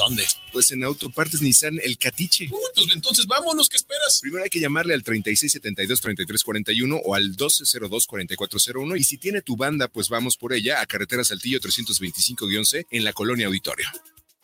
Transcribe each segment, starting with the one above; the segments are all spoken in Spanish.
¿Dónde? Pues en Autopartes Nissan El Catiche. Uy, pues entonces vámonos, ¿qué esperas? Primero hay que llamarle al 3672-3341 o al 1202-4401 y si tiene tu banda, pues vamos por ella a Carretera Saltillo 325-11 en la Colonia Auditorio.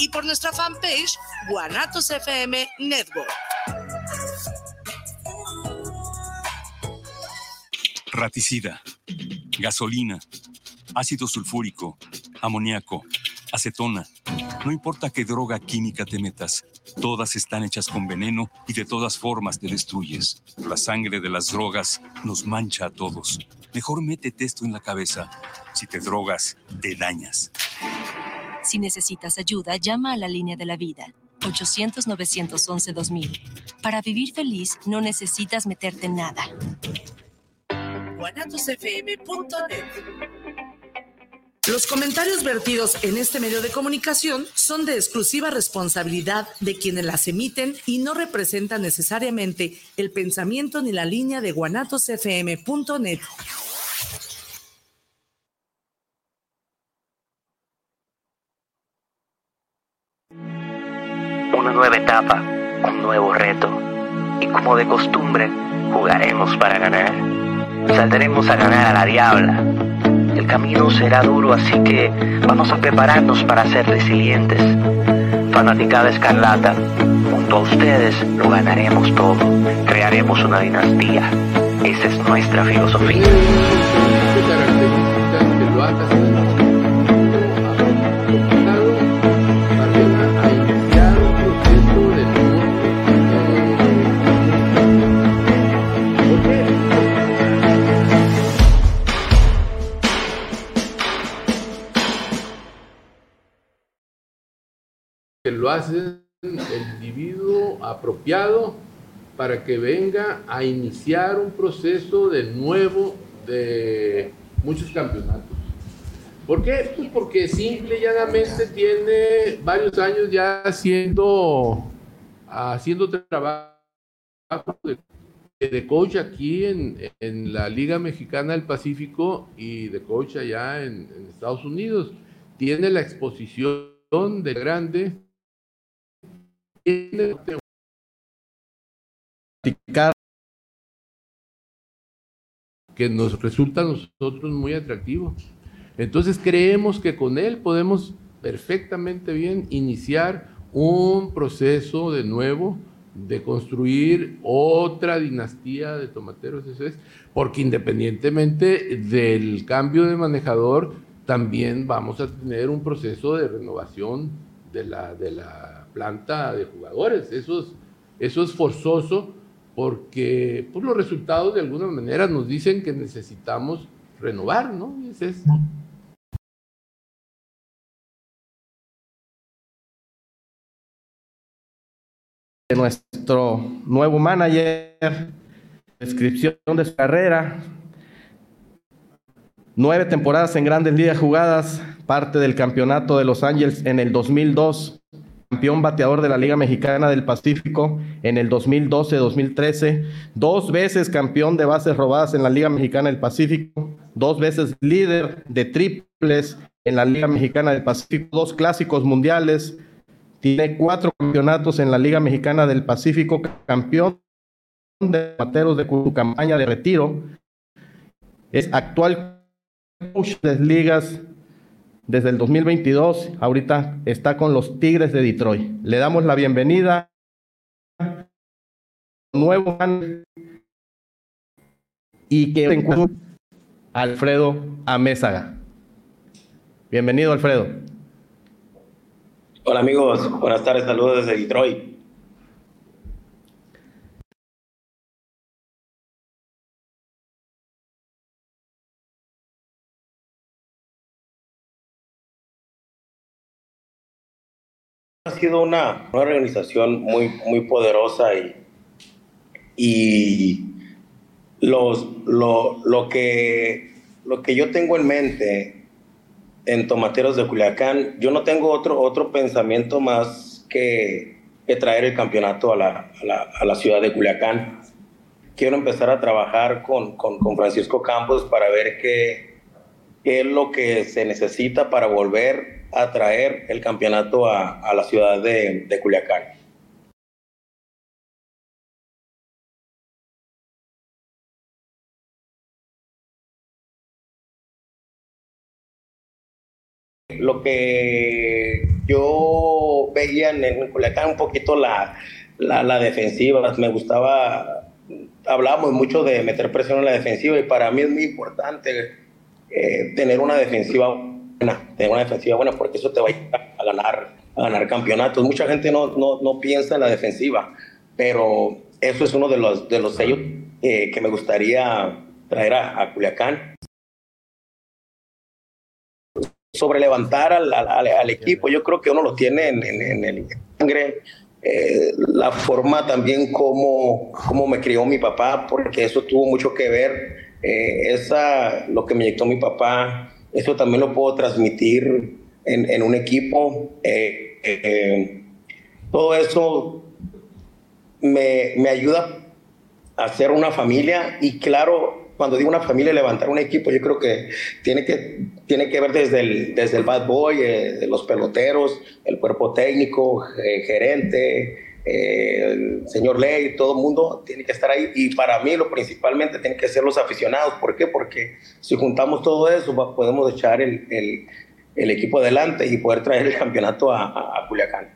y por nuestra fanpage Guanatos FM Network. Raticida, gasolina, ácido sulfúrico, amoníaco, acetona. No importa qué droga química te metas, todas están hechas con veneno y de todas formas te destruyes. La sangre de las drogas nos mancha a todos. Mejor métete esto en la cabeza. Si te drogas, te dañas. Si necesitas ayuda, llama a la línea de la vida. 800-911-2000. Para vivir feliz no necesitas meterte en nada. Los comentarios vertidos en este medio de comunicación son de exclusiva responsabilidad de quienes las emiten y no representan necesariamente el pensamiento ni la línea de guanatosfm.net. Nueva etapa, un nuevo reto. Y como de costumbre, jugaremos para ganar. Saldremos a ganar a la diabla. El camino será duro, así que vamos a prepararnos para ser resilientes. Fanaticada escarlata, junto a ustedes lo ganaremos todo. Crearemos una dinastía. Esa es nuestra filosofía. Que lo hace el individuo apropiado para que venga a iniciar un proceso de nuevo de muchos campeonatos. ¿Por qué? Pues porque simple y llanamente tiene varios años ya haciendo, haciendo trabajo de, de coach aquí en, en, la Liga Mexicana del Pacífico y de coach allá en, en Estados Unidos. Tiene la exposición de grande que nos resulta a nosotros muy atractivo. Entonces creemos que con él podemos perfectamente bien iniciar un proceso de nuevo de construir otra dinastía de tomateros, eso es, porque independientemente del cambio de manejador, también vamos a tener un proceso de renovación de la, de la planta de jugadores. Eso es, eso es forzoso porque pues, los resultados de alguna manera nos dicen que necesitamos renovar, ¿no? Nuestro nuevo manager, descripción de su carrera, nueve temporadas en grandes ligas jugadas, parte del campeonato de Los Ángeles en el 2002 campeón bateador de la Liga Mexicana del Pacífico en el 2012-2013, dos veces campeón de bases robadas en la Liga Mexicana del Pacífico, dos veces líder de triples en la Liga Mexicana del Pacífico, dos clásicos mundiales, tiene cuatro campeonatos en la Liga Mexicana del Pacífico, campeón de bateros de su campaña de retiro, es actual coach de ligas desde el 2022, ahorita está con los Tigres de Detroit. Le damos la bienvenida nuevo y que encuentre Alfredo Amézaga. Bienvenido, Alfredo. Hola amigos, buenas tardes, saludos desde Detroit. Sido una, una organización muy, muy poderosa y, y los, lo, lo, que, lo que yo tengo en mente en Tomateros de Culiacán, yo no tengo otro, otro pensamiento más que, que traer el campeonato a la, a, la, a la, ciudad de Culiacán. Quiero empezar a trabajar con, con, con Francisco Campos para ver qué, qué es lo que se necesita para volver a traer el campeonato a, a la ciudad de, de Culiacán. Lo que yo veía en, Culiacán un poquito la, la, la, defensiva, me gustaba, hablábamos mucho de meter presión en la defensiva y para mí es muy importante eh, tener una defensiva tener una defensiva buena porque eso te va a ganar, a ganar campeonatos. Mucha gente no, no, no piensa en la defensiva, pero eso es uno de los, de los sellos eh, que me gustaría traer a, a Culiacán sobre levantar al, al, al, equipo. Yo creo que uno lo tiene en, en, en el sangre. Eh, la forma también como, como me crió mi papá, porque eso tuvo mucho que ver. Eh, esa, lo que me inyectó mi papá, eso también lo puedo transmitir en, en un equipo. Eh, todo eso me, me ayuda a hacer una familia y claro, cuando digo una familia, levantar un equipo, yo creo que tiene que, tiene que ver desde el, desde el bad boy, eh, los peloteros, el cuerpo técnico, eh, gerente, el señor Ley, todo el mundo tiene que estar ahí. Y para mí, lo principalmente, tienen que ser los aficionados. ¿Por qué? Porque si juntamos todo eso, podemos echar el, equipo adelante y poder traer el campeonato a, a, Culiacán.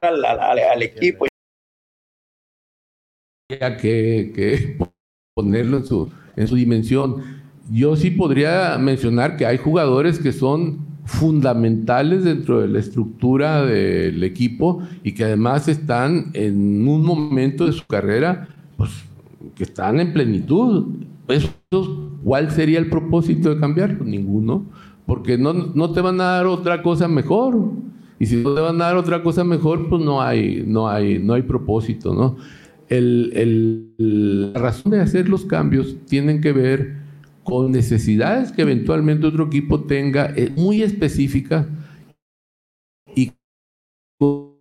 Al, equipo. Que, que ponerlo en su dimensión. Yo sí podría mencionar que hay jugadores que son fundamentales dentro de la estructura del equipo y que además están en un momento de su carrera pues, que están en plenitud. ¿Cuál sería el propósito de cambiar? Ninguno, porque no, no te van a dar otra cosa mejor. Y si no te van a dar otra cosa mejor, pues no hay, no hay, no hay propósito, ¿no? El, el, la razón de hacer los cambios tienen que ver con necesidades que eventualmente otro equipo tenga eh, muy específicas y con,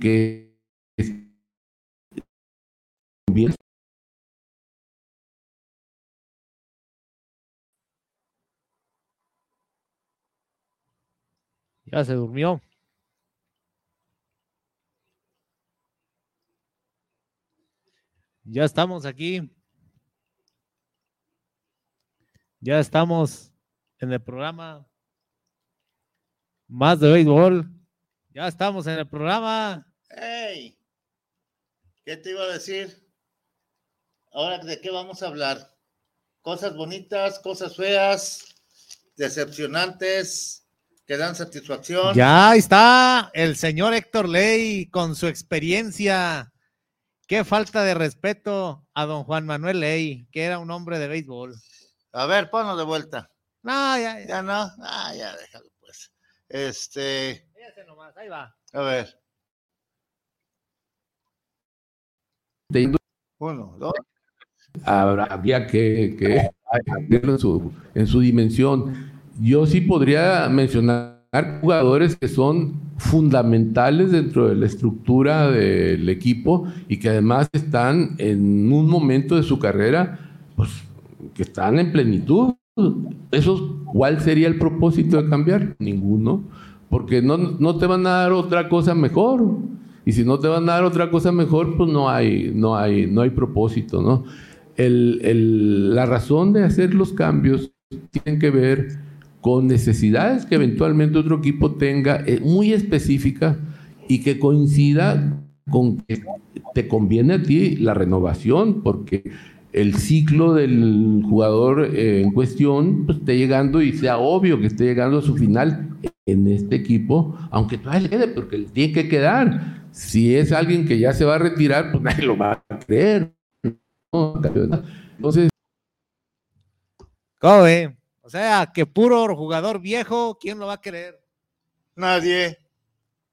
que Ya se durmió. Ya estamos aquí. Ya estamos en el programa más de béisbol. Ya estamos en el programa. ¡Hey! ¿Qué te iba a decir? Ahora, ¿de qué vamos a hablar? Cosas bonitas, cosas feas, decepcionantes, que dan satisfacción. Ya está el señor Héctor Ley con su experiencia. Qué falta de respeto a don Juan Manuel Ley, que era un hombre de béisbol. A ver, ponlo de vuelta. No, ya, ya. ya no. Ah, ya déjalo pues. Este. Fíjate nomás, ahí va. A ver. Uno, dos. habrá- habría que, que en su, en su dimensión. Yo sí podría mencionar jugadores que son fundamentales dentro de la estructura del equipo y que además están en un momento de su carrera, pues están en plenitud. Eso, ¿cuál sería el propósito de cambiar? Ninguno, porque no, no te van a dar otra cosa mejor. Y si no te van a dar otra cosa mejor, pues no hay, no hay, no hay propósito, ¿no? El- el- la razón de hacer los cambios tienen que ver con necesidades que eventualmente otro equipo tenga eh, muy específica y que coincida con que te conviene a ti la renovación, porque el ciclo del jugador eh, en cuestión pues, esté llegando y sea obvio que esté llegando a su final en este equipo, aunque todavía le quede, porque le tiene que quedar. Si es alguien que ya se va a retirar, pues nadie lo va a creer. ¿no? Entonces, ¿Cómo ve? O sea, que puro jugador viejo, ¿quién lo va a querer? Nadie.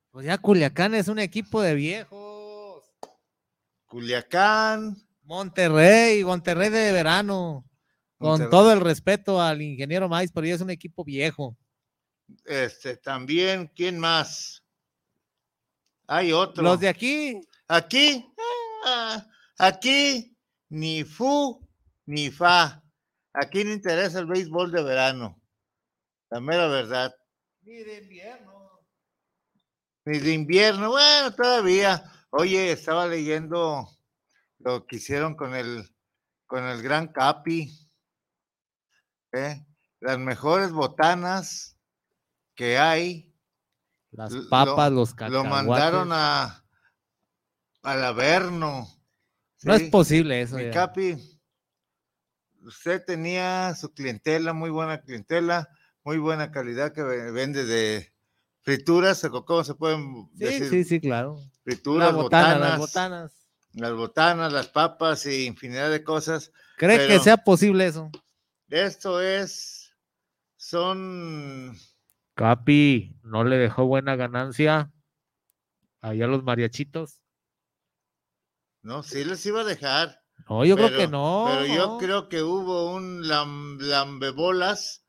Pues ya Culiacán es un equipo de viejos. Culiacán. Monterrey, Monterrey de verano. Con Monterrey. todo el respeto al ingeniero Mais, pero ya es un equipo viejo. Este, también, ¿quién más? Hay otro. Los de aquí, Aquí, ah, aquí, ni fu ni fa. Aquí no interesa el béisbol de verano. La mera verdad. ni de invierno. Ni de invierno, bueno, todavía. Oye, estaba leyendo lo que hicieron con el, con el Gran Capi. ¿eh? Las mejores botanas que hay. Las Lo- papas, los Lo cacahuates. mandaron a al Averno. No es posible eso. Mi. Capi, usted tenía su clientela, muy buena clientela, muy buena calidad que ve- vende de frituras, ¿cómo se pueden Sí, decir? sí, sí, claro. Frituras, botana, botanas, las botanas. Las botanas, las papas y infinidad de cosas. ¿Cree que sea posible eso? Esto es, son, Capi, ¿no le dejó buena ganancia allá a los mariachitos? no, sí les iba a dejar. No, yo creo que no. Pero yo creo que hubo un lam- lambebolas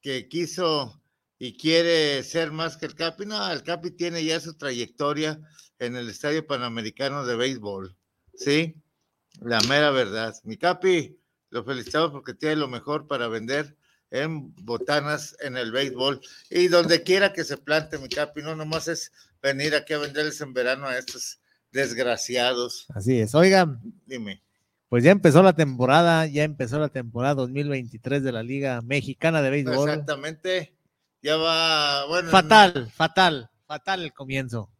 que quiso y quiere ser más que el Capi. No, el Capi tiene ya su trayectoria en el Estadio Panamericano de Béisbol. ¿Sí? La mera verdad. Mi Capi, lo felicitamos porque tiene lo mejor para vender en botanas en el béisbol y donde quiera que se plante mi Capi. No nomás es venir aquí a venderles en verano a estos desgraciados. Así es. Oigan, Dime. pues ya empezó la temporada, ya empezó la temporada 2023 de la Liga Mexicana de Béisbol. Exactamente. Ya va, bueno. Fatal, fatal, fatal el comienzo.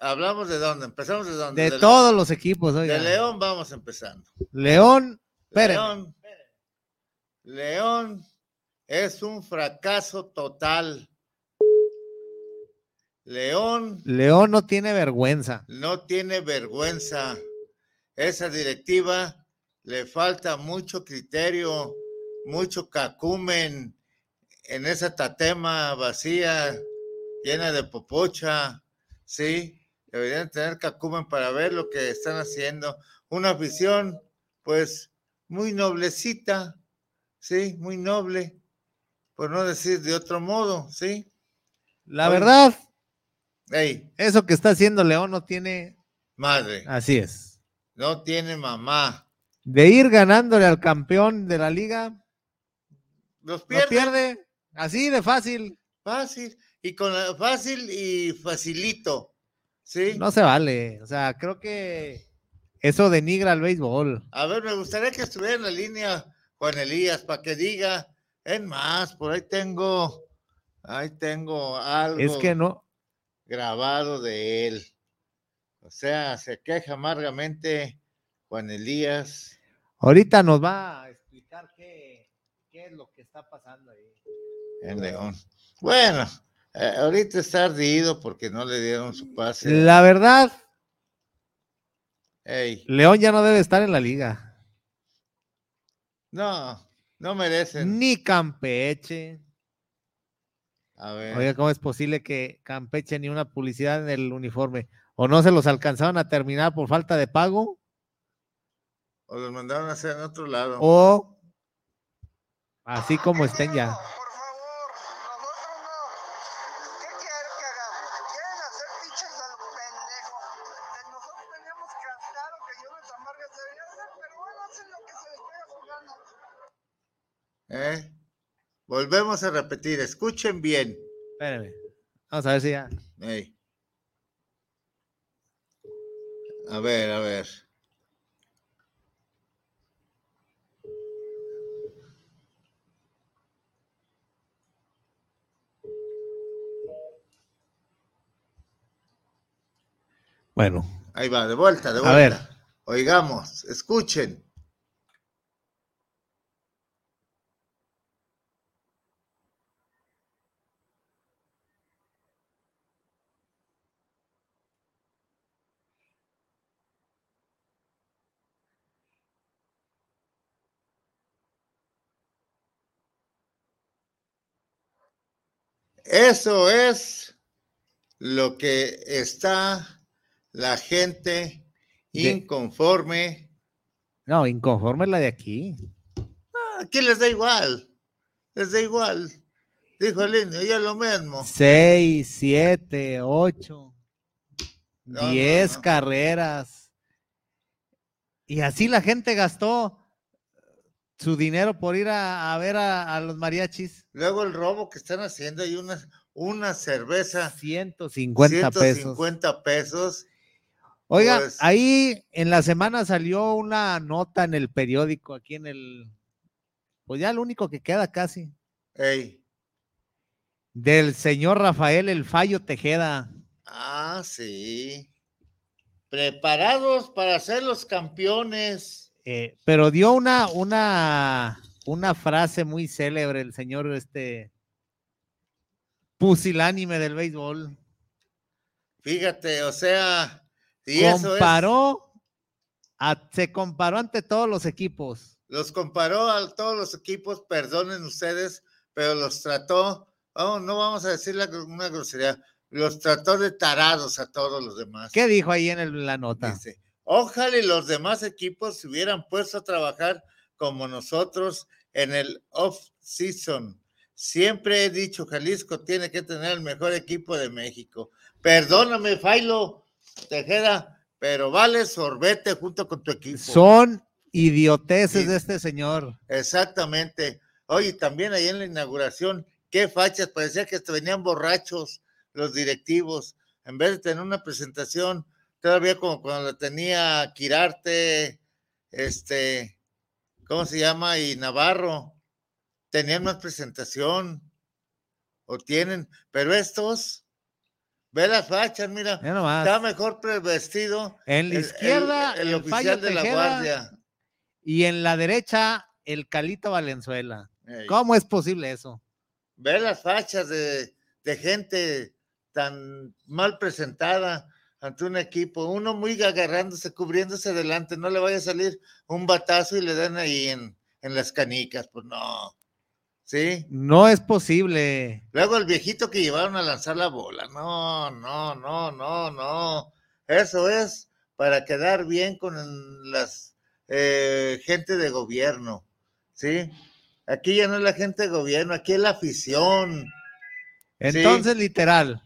Hablamos de dónde, empezamos de dónde. De todos los equipos, De oiga. León vamos empezando. León, espérenme. León. León es un fracaso total. León León no tiene vergüenza. no tiene vergüenza. Esa directiva le falta mucho criterio, mucho cacumen en esa tatema vacía, llena de popocha, ¿sí? Deberían tener cacumen para ver lo que están haciendo. Una afición, pues, muy noblecita, ¿sí? Muy noble, por no decir de otro modo, ¿sí? La Oye. verdad, Ey, eso que está haciendo León no tiene. madre, Así es. no tiene mamá. De ir ganándole al campeón de la liga, Los pierde. pierde. Así de fácil. Fácil. Y con la- fácil y facilito. ¿Sí? No se vale. O sea, creo que eso denigra al béisbol. A ver, me gustaría que estuviera en la línea Juan Elías para que diga, es más, por ahí tengo, ahí tengo algo Es que no. grabado de él. O sea, se queja amargamente Juan Elías. Ahorita nos va a explicar qué, qué es lo que está pasando ahí. En León. Bueno, eh, ahorita está ardido porque no le dieron su pase. La verdad, Ey, León ya no debe estar en la liga. no, no merecen. Ni Campeche. A ver. Oiga, ¿cómo es posible que Campeche ni una publicidad en el uniforme? ¿O no se los alcanzaron a terminar por falta de pago? O los mandaron a hacer en otro lado. O así como estén ya. Volvemos a repetir, escuchen bien. Espérame. Vamos a ver si ya. A ver, a ver. Bueno. Ahí va, de vuelta, de A vuelta. ver. Oigamos, escuchen. Eso es lo que está la gente De- inconforme. No, inconforme es la de aquí. Aquí les da igual. Les da igual. Dijo el indio, ya lo mismo. Seis, siete, ocho, No, no, diez no. carreras. Y así la gente gastó su dinero por ir a, a ver a, a los mariachis. Luego el robo que están haciendo y una, una cerveza. 150 pesos. 150 pesos. Oiga, Pues- ahí en la semana salió una nota en el periódico, aquí en el, pues ya lo único que queda casi, Ey. del señor Rafael El Fallo Tejeda. Ah, sí. Preparados para ser los campeones. Eh, pero dio una, una, una frase muy célebre el señor este pusilánime del béisbol. Fíjate, o sea, y eso es- comparó, a- se comparó ante todos los equipos. los comparó a todos los equipos, perdonen ustedes, pero los trató, vamos, no vamos a decir la una grosería, los trató de tarados a todos los demás. ¿Qué dijo ahí en el- la nota? Dice, ojalá y los demás equipos se hubieran puesto a trabajar como nosotros en el off-season. Siempre he dicho, Jalisco tiene que tener el mejor equipo de México. Perdóname, Failo Tejeda, pero vale sorbete junto con tu equipo. Son idioteces Sí. de este señor. Exactamente. Oye, también ahí en la inauguración, qué fachas, parecía que venían borrachos los directivos. En vez de tener una presentación, todavía como cuando la tenía Quirarte, este, ¿cómo se llama? Y Navarro, tenían más presentación, o tienen, pero estos, ve las fachas, mira, está mejor vestido. En la el- izquierda, el, el oficial de la guardia. Y en la derecha, el Calito Valenzuela. Ey. ¿Cómo es posible eso? Ve las fachas de, de gente tan mal presentada ante un equipo, uno muy agarrándose, cubriéndose delante, no le vaya a salir un batazo y le den ahí en, en las canicas, pues no. ¿Sí? No es posible. Luego el viejito que llevaron a lanzar la bola, no, no, no, no, no. Eso es para quedar bien con las eh, gente de gobierno, ¿sí? Aquí ya no es la gente de gobierno, aquí es la afición. Sí. Entonces, literal,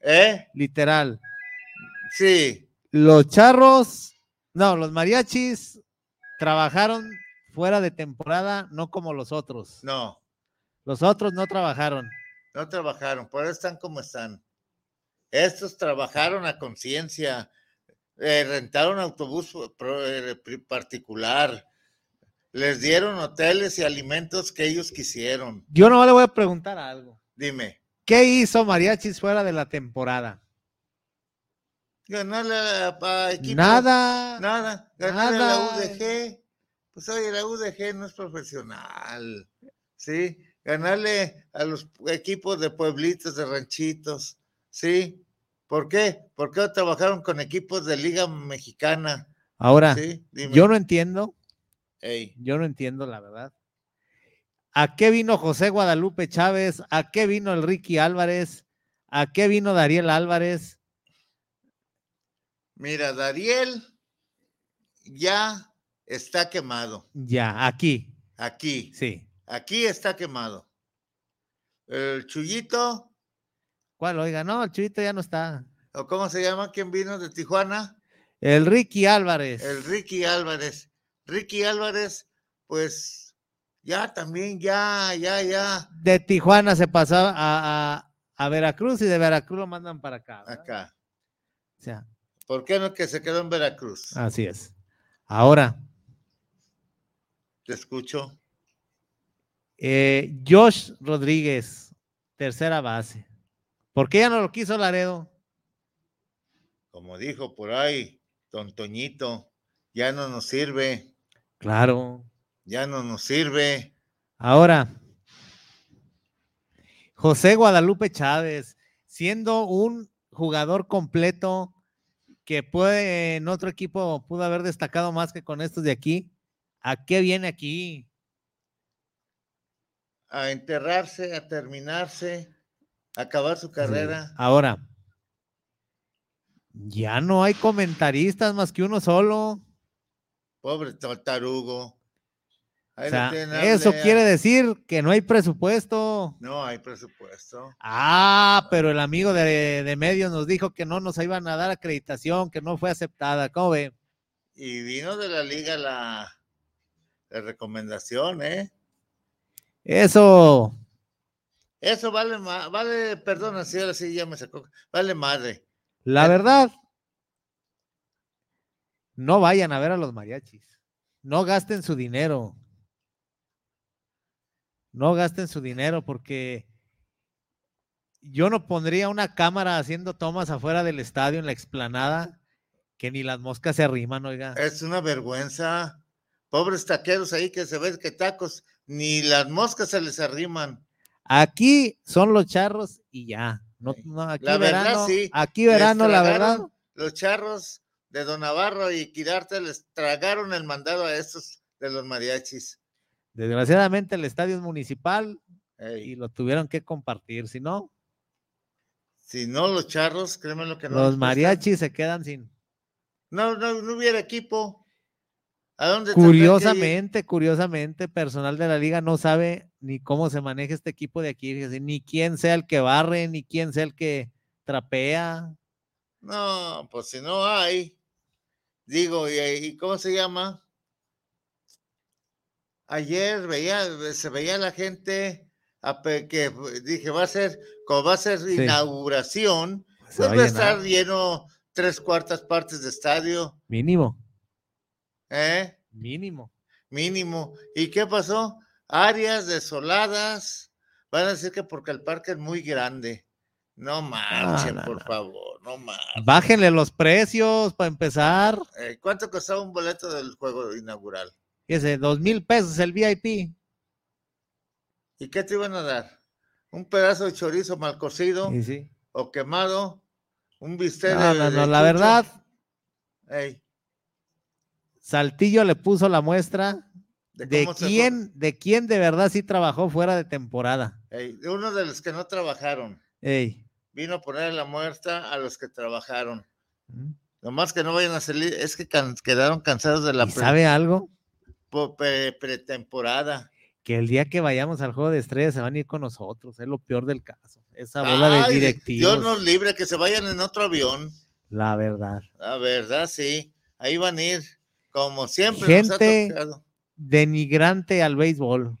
¿Eh? literal. Sí, Los charros, no, los mariachis trabajaron fuera de temporada, no como los otros. no, Los otros no trabajaron. no trabajaron, por eso están como están. Estos trabajaron a conciencia, eh, rentaron autobús eh, particular, les dieron hoteles y alimentos que ellos quisieron. Yo no le voy a preguntar algo. Dime, ¿Qué hizo mariachis fuera de la temporada? Ganarle a, a equipos- Nada. Nada, ganarle a nada. la UDG. Pues oye, la UDG no es profesional, ¿sí? Ganarle a los equipos de pueblitos, de ranchitos, ¿sí? ¿Por qué? Porque trabajaron con equipos de Liga Mexicana. Ahora, Sí, yo no entiendo, Ey, yo no entiendo la verdad. ¿A qué vino José Guadalupe Chávez? ¿A qué vino el Ricky Álvarez? ¿A qué vino Dariel Álvarez? Mira, Dariel ya está quemado. Ya, aquí. Aquí. Sí. Aquí está quemado. El Chuyito, ¿Cuál? Oiga, no, el Chuyito ya no está. o cómo se llama, ¿quién vino de Tijuana? El Ricky Álvarez. El Ricky Álvarez. Ricky Álvarez, pues ya también, ya, ya, ya. De Tijuana se pasaba a, a- a Veracruz y de Veracruz lo mandan para acá. ¿verdad? Acá. O sea, ¿Por qué no que se quedó en Veracruz? así es. Ahora, Te escucho. eh, Josh Rodríguez, tercera base. ¿Por qué ya no lo quiso Laredo? Como dijo por ahí, Don Toñito, ya no nos sirve, Claro. ya no nos sirve. Ahora, José Guadalupe Chávez, siendo un jugador completo que puede en otro equipo pudo haber destacado más que con estos de aquí, ¿a qué viene aquí? A enterrarse, a terminarse, a acabar su carrera. Ahora, ya no hay comentaristas más que uno solo. Pobre to- O sea, eso quiere decir que no hay presupuesto. No hay presupuesto. Ah, pero el amigo de, de medios nos dijo que no nos iban a dar acreditación, que no fue aceptada. ¿Cómo ve? Y vino de la liga la, la recomendación, ¿eh? Eso, Eso vale, vale, perdona, si ahora sí ya me sacó, vale madre. la verdad, no vayan a ver a los mariachis. No gasten su dinero. No gasten su dinero porque yo no pondría una cámara haciendo tomas afuera del estadio en la explanada que ni las moscas se arriman, oiga. Es una vergüenza. Pobres taqueros ahí que se ven que tacos, ni las moscas se les arriman. Aquí son los charros y ya. No, no, aquí La verdad, verano, sí. aquí verano, la verdad. Los charros de Don Navarro y Quirarte les tragaron el mandado a estos de los mariachis. Desgraciadamente el estadio es municipal Ey, y lo tuvieron que compartir. Si no, Si no, los charros, créeme lo que no. los mariachis se quedan sin. No, no, no hubiera equipo. ¿A dónde? Curiosamente, curiosamente, personal de la liga no sabe ni cómo se maneja este equipo de aquí, ni quién sea el que barre, ni quién sea el que trapea. No, pues si no hay. Digo, ¿y, y cómo se llama? Ayer veía, se veía la gente a que dije, va a ser, como va a ser Sí. inauguración, Se pues va a va a estar lleno tres cuartas partes de estadio, Mínimo, ¿eh? mínimo. Mínimo. ¿Y qué pasó? Áreas desoladas. Van a decir que porque el parque es muy grande. No marchen, no, por no. favor, no marchen. Bájenle los precios para empezar. Eh, ¿Cuánto costaba un boleto del juego inaugural? Dos mil pesos el VIP. ¿Y qué te iban a dar? ¿Un pedazo de chorizo mal cocido Sí, sí. o quemado? ¿Un bistec No, de, no, de no, la verdad, Ey, Saltillo le puso la muestra ¿De quién, de quién de verdad sí trabajó fuera de temporada. ey, de uno de los que no trabajaron. Ey. Vino a poner la muerta a los que trabajaron. Mm. Nomás que no vayan a salir, es que can- quedaron cansados de la ¿Y sabe algo? Po- pre- pretemporada. Que el día que vayamos al juego de estrellas se van a ir con nosotros. Es lo peor del caso. Esa bola de directivos. Dios nos libre que se vayan en otro avión. La verdad. La verdad, sí. Ahí van a ir, como siempre nos ha Gente denigrante al béisbol.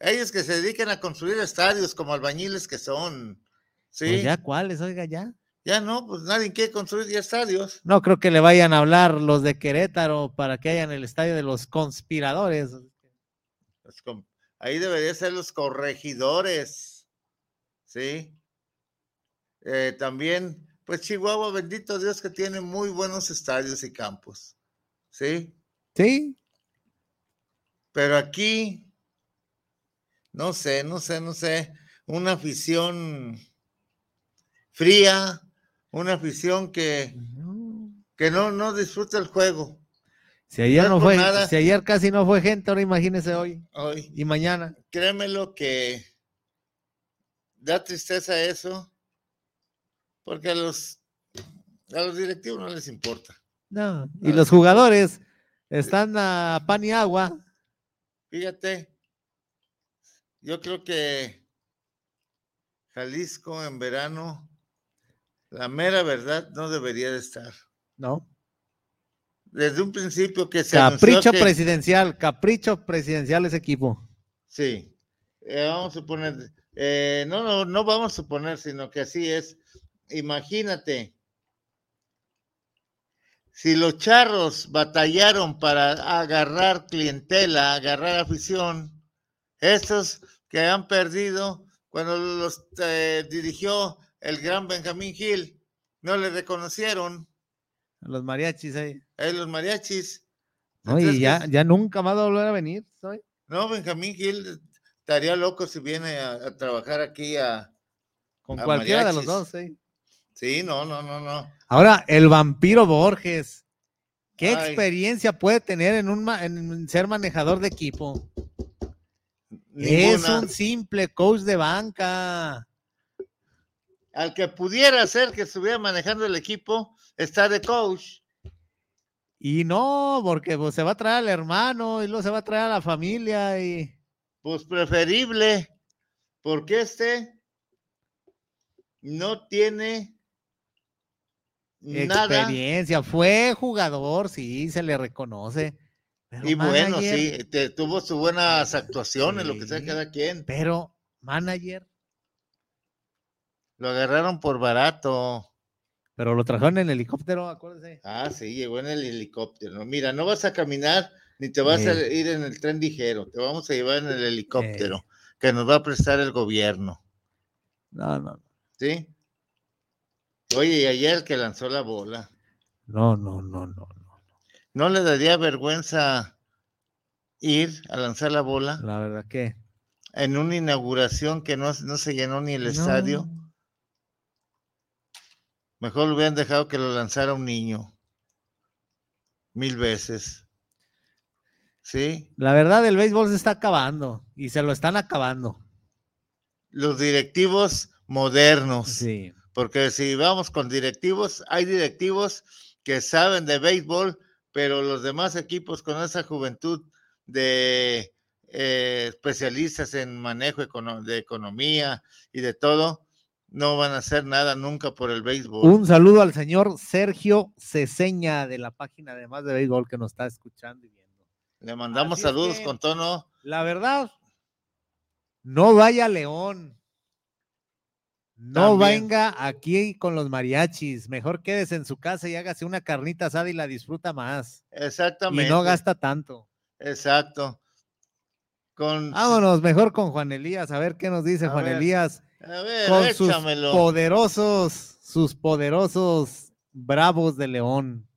Ellos que se dediquen a construir estadios como albañiles que son. Sí. Pues ya. ya cuáles, oiga, ya. No, pues nadie quiere construir ya estadios. No creo que le vayan a hablar los de Querétaro para que hayan el estadio de los conspiradores. Ahí deberían ser los corregidores. Sí. Eh, también, pues Chihuahua, bendito Dios que tiene muy buenos estadios y campos. Sí. Sí, Pero aquí, no sé, no sé, no sé, una afición fría, una afición que, que no, no disfruta el juego. si ayer No fue, nada. si ayer casi no fue gente, ahora imagínese hoy Hoy, y mañana. créemelo que da tristeza eso, porque a los, a los directivos no les importa. No, y los jugadores, Están a pan y agua. Fíjate, yo creo que Jalisco en verano, la mera verdad, no debería de estar. No. Desde un principio que se Capricho que- presidencial, capricho presidencial ese equipo. Sí, eh, vamos a suponer, eh, no, no, no vamos a suponer, sino que así es. Imagínate, si los charros batallaron para agarrar clientela, agarrar afición, estos que han perdido cuando los eh, dirigió el gran Benjamín Gil, no le reconocieron, Los mariachis ahí. eh, los mariachis. No, y Entonces, ya, ya nunca más va a volver a venir. No, Benjamín Gil estaría loco si viene a, a trabajar aquí a. Con a cualquiera de los mariachis. dos, ¿eh? Sí, no, no, no, no. Ahora, el vampiro Borges. ¿Qué Ay. experiencia puede tener en, un en ser manejador de equipo? Es un simple coach de banca. Al que pudiera ser que estuviera manejando el equipo, está de coach. Y no, porque pues, se va a traer al hermano y luego se va a traer a la familia y Pues preferible, porque este no tiene nada. experiencia. Fue jugador, sí, se le reconoce. Y bueno, sí, te- tuvo sus buenas actuaciones, lo que sea cada quien. Pero, manager, Lo agarraron por barato. pero lo trajeron en helicóptero, acuérdense. Ah, sí, llegó en el helicóptero. ¿no? Mira, no vas a caminar ni te vas a ir en el tren ligero, te vamos a llevar en el helicóptero que nos va a prestar el gobierno. No, no, ¿Sí? Oye, y ayer el que lanzó la bola, no, no, no, no. ¿no le daría vergüenza ir a lanzar la bola La verdad que. en una inauguración que no, no se llenó ni el No. estadio? Mejor lo hubieran dejado que lo lanzara un niño. Mil veces. ¿Sí? La verdad, el béisbol se está acabando y se lo están acabando. Los directivos modernos. Sí. Porque si vamos con directivos, hay directivos que saben de béisbol, pero los demás equipos con esa juventud de eh, especialistas en manejo de economía y de todo, no van a hacer nada nunca por el béisbol. Un saludo al señor Sergio Ceseña de la página de Más de Béisbol que nos está escuchando y viendo. Le mandamos Así saludos que- con tono. La verdad, no vaya León. No También. venga aquí con los mariachis. Mejor quédese en su casa y hágase una carnita asada y la disfruta más. Exactamente. Y no gasta tanto. Exacto. Con, Vámonos mejor con Juan Elías, a ver qué nos dice A Juan ver, Elías. A ver, con sus échamelo. poderosos, sus poderosos bravos de León.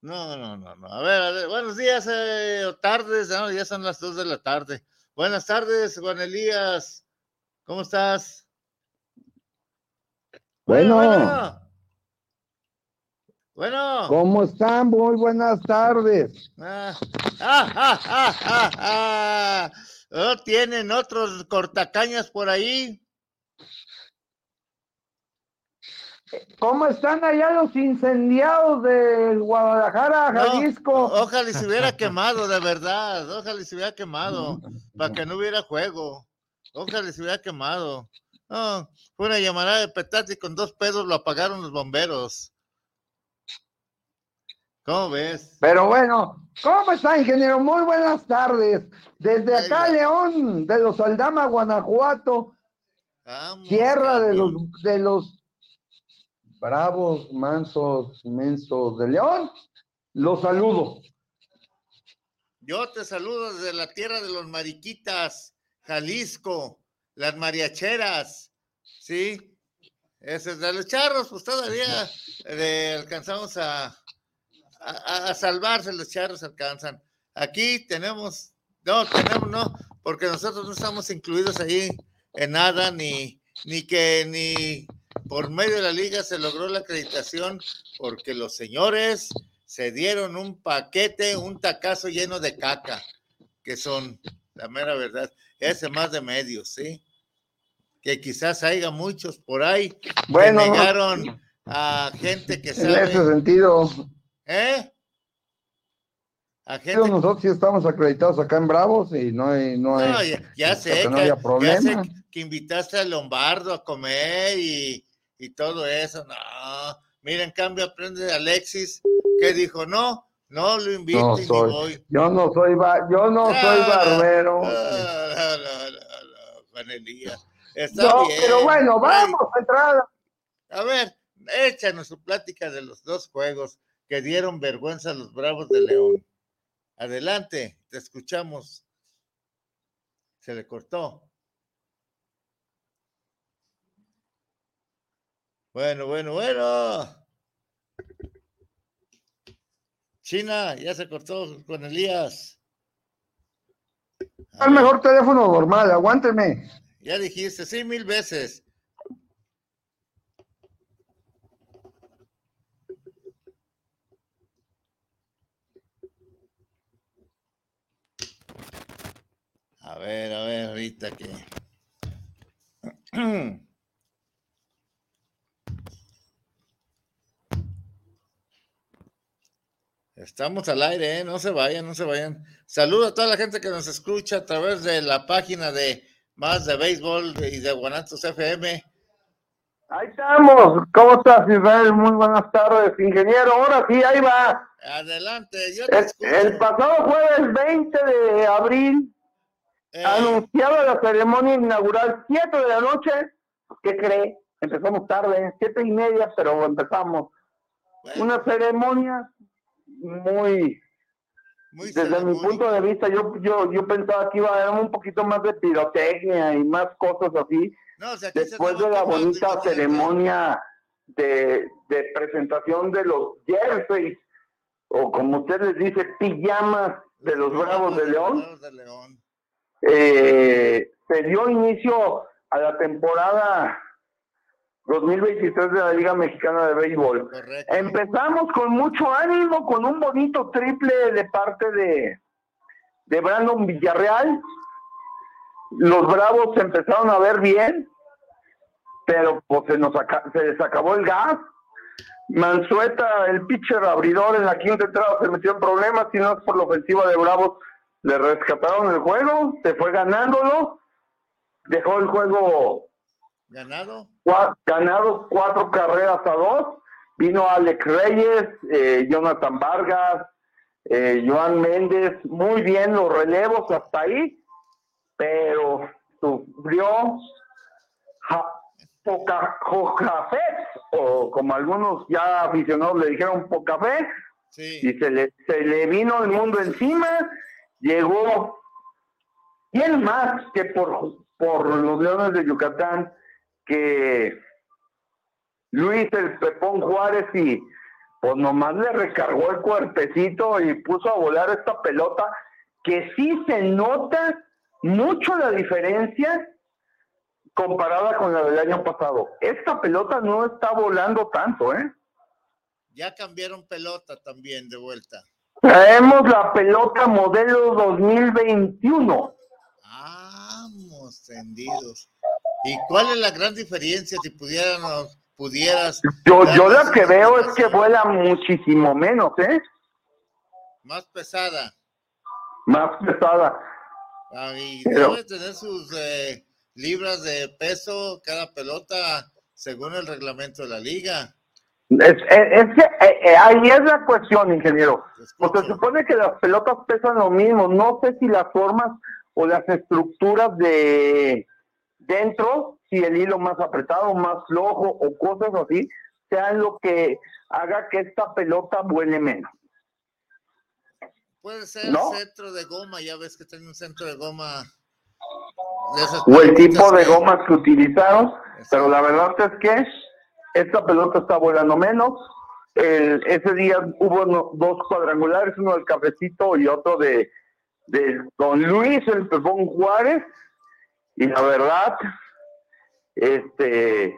No, no, no, no. A ver, a ver, buenos días eh, o tardes, no, ya son las dos de la tarde. Buenas tardes, Juan Elías. ¿Cómo estás? Bueno, Bueno. Bueno. ¿cómo están? Muy buenas tardes. Ah, ah, ah, ah, ah, ah. ¿No tienen otros cortacañas por ahí? ¿Cómo están allá los incendiados de Guadalajara, No, Jalisco? Ojalá y se hubiera quemado, de verdad. Ojalá y se hubiera quemado, para que no hubiera juego. Ojalá se hubiera quemado. No, fue una llamada de petate y con dos pedos lo apagaron los bomberos. ¿Cómo ves? Pero bueno, ¿cómo está, ingeniero? Muy buenas tardes. Desde acá, León, de los Aldama, Guanajuato, tierra de los, de los bravos, mansos, inmensos de León, los saludo. Yo te saludo desde la tierra de los mariquitas, Jalisco, las mariacheras, ¿sí? Ese es de los charros, pues todavía eh, alcanzamos a, a, a salvarse, los charros alcanzan. Aquí tenemos, no, tenemos, no, porque nosotros no estamos incluidos ahí en nada, ni, ni que ni por medio de la liga se logró la acreditación, porque los señores se dieron un paquete, un tacazo lleno de caca, que son, la mera verdad, ese más de medios, ¿sí? Que quizás haya muchos por ahí Bueno, que negaron a gente que En ese sabe. sentido, ¿Eh? Nosotros sí estamos acreditados acá en Bravos y no hay. No, ya, sé, que, no haya problema. que invitaste a Lombardo a comer y, y todo eso. No, mira, en cambio aprende de Alexis que dijo: No, no lo invito no y soy, voy. Yo no soy, yo no soy barbero. No, Juan Elías. Está bien. pero bueno, vamos a entrar. A ver, échanos su plática de los dos juegos que dieron vergüenza a los Bravos de León. Adelante, te escuchamos. Se le cortó. Bueno, bueno, bueno. China, ya se cortó con Elías. El mejor teléfono normal, aguánteme. Ya dijiste, sí, mil veces. A ver, a ver, ahorita que. Estamos al aire, ¿eh? no se vayan, no se vayan. Saludo a toda la gente que nos escucha a través de la página de Más de Béisbol y de Guanatos FM. Ahí estamos. ¿Cómo estás, Israel? Muy buenas tardes, ingeniero. Ahora sí, ahí va. Adelante. Yo el, el, pasado jueves 20 de abril eh. Anunciaba la ceremonia inaugural 7 de la noche. ¿Qué cree? Empezamos tarde, siete y media, pero empezamos. Una ceremonia muy, desde mi punto de vista, yo, yo, yo pensaba que iba a haber un poquito más de pirotecnia y más cosas así. Después de la bonita ceremonia de, de presentación de los jerseys, o como usted les dice, pijamas de los Bravos de León. eh, se dio inicio a la temporada 2023 de la Liga Mexicana de Béisbol. Empezamos con mucho ánimo, con un bonito triple de parte de, de Brandon Villarreal. Los Bravos se empezaron a ver bien, pero pues se, nos se les acabó el gas. Mansueta, el pitcher abridor en la quinta entrada, se metió en problemas, si no es por la ofensiva de Bravos, le rescataron el juego, se fue ganándolo, dejó el juego ganado, ganado cuatro carreras a dos, vino Alex Reyes, eh, Jonathan Vargas, eh, Joan Méndez, muy bien los relevos hasta ahí, pero sufrió poca fe, o como algunos ya aficionados le dijeron poca fe, y se le, se le vino el mundo encima. Llegó, ¿quién más que por, por los Leones de Yucatán que Luis el Pepón Juárez y pues nomás le recargó el cuerpecito y puso a volar esta pelota que sí se nota mucho la diferencia comparada con la del año pasado. Esta pelota no está volando tanto, ¿eh? Ya cambiaron pelota también de vuelta. Traemos la pelota modelo 2021. Vamos, tendidos. ¿Y cuál es la gran diferencia si pudiéramos, pudieras? Yo, yo la que veo es que vuela muchísimo menos, ¿eh? Más pesada. Más pesada. Ah, y debe tener sus eh, libras de peso cada pelota según el reglamento de la liga. Es, es, eh, eh, ahí es la cuestión, ingeniero. Pues se supone que las pelotas pesan lo mismo. No sé si las formas o las estructuras de dentro, si el hilo más apretado, más flojo o cosas así, sean lo que haga que esta pelota vuele menos. Puede ser el centro de goma, ya ves que tiene un centro de goma. o el tipo de goma que utilizaron, pero la verdad es que esta pelota está volando menos. ese día hubo dos cuadrangulares, uno del cafecito y otro de, de Don Luis, el Pepón Juárez. Y la verdad, este,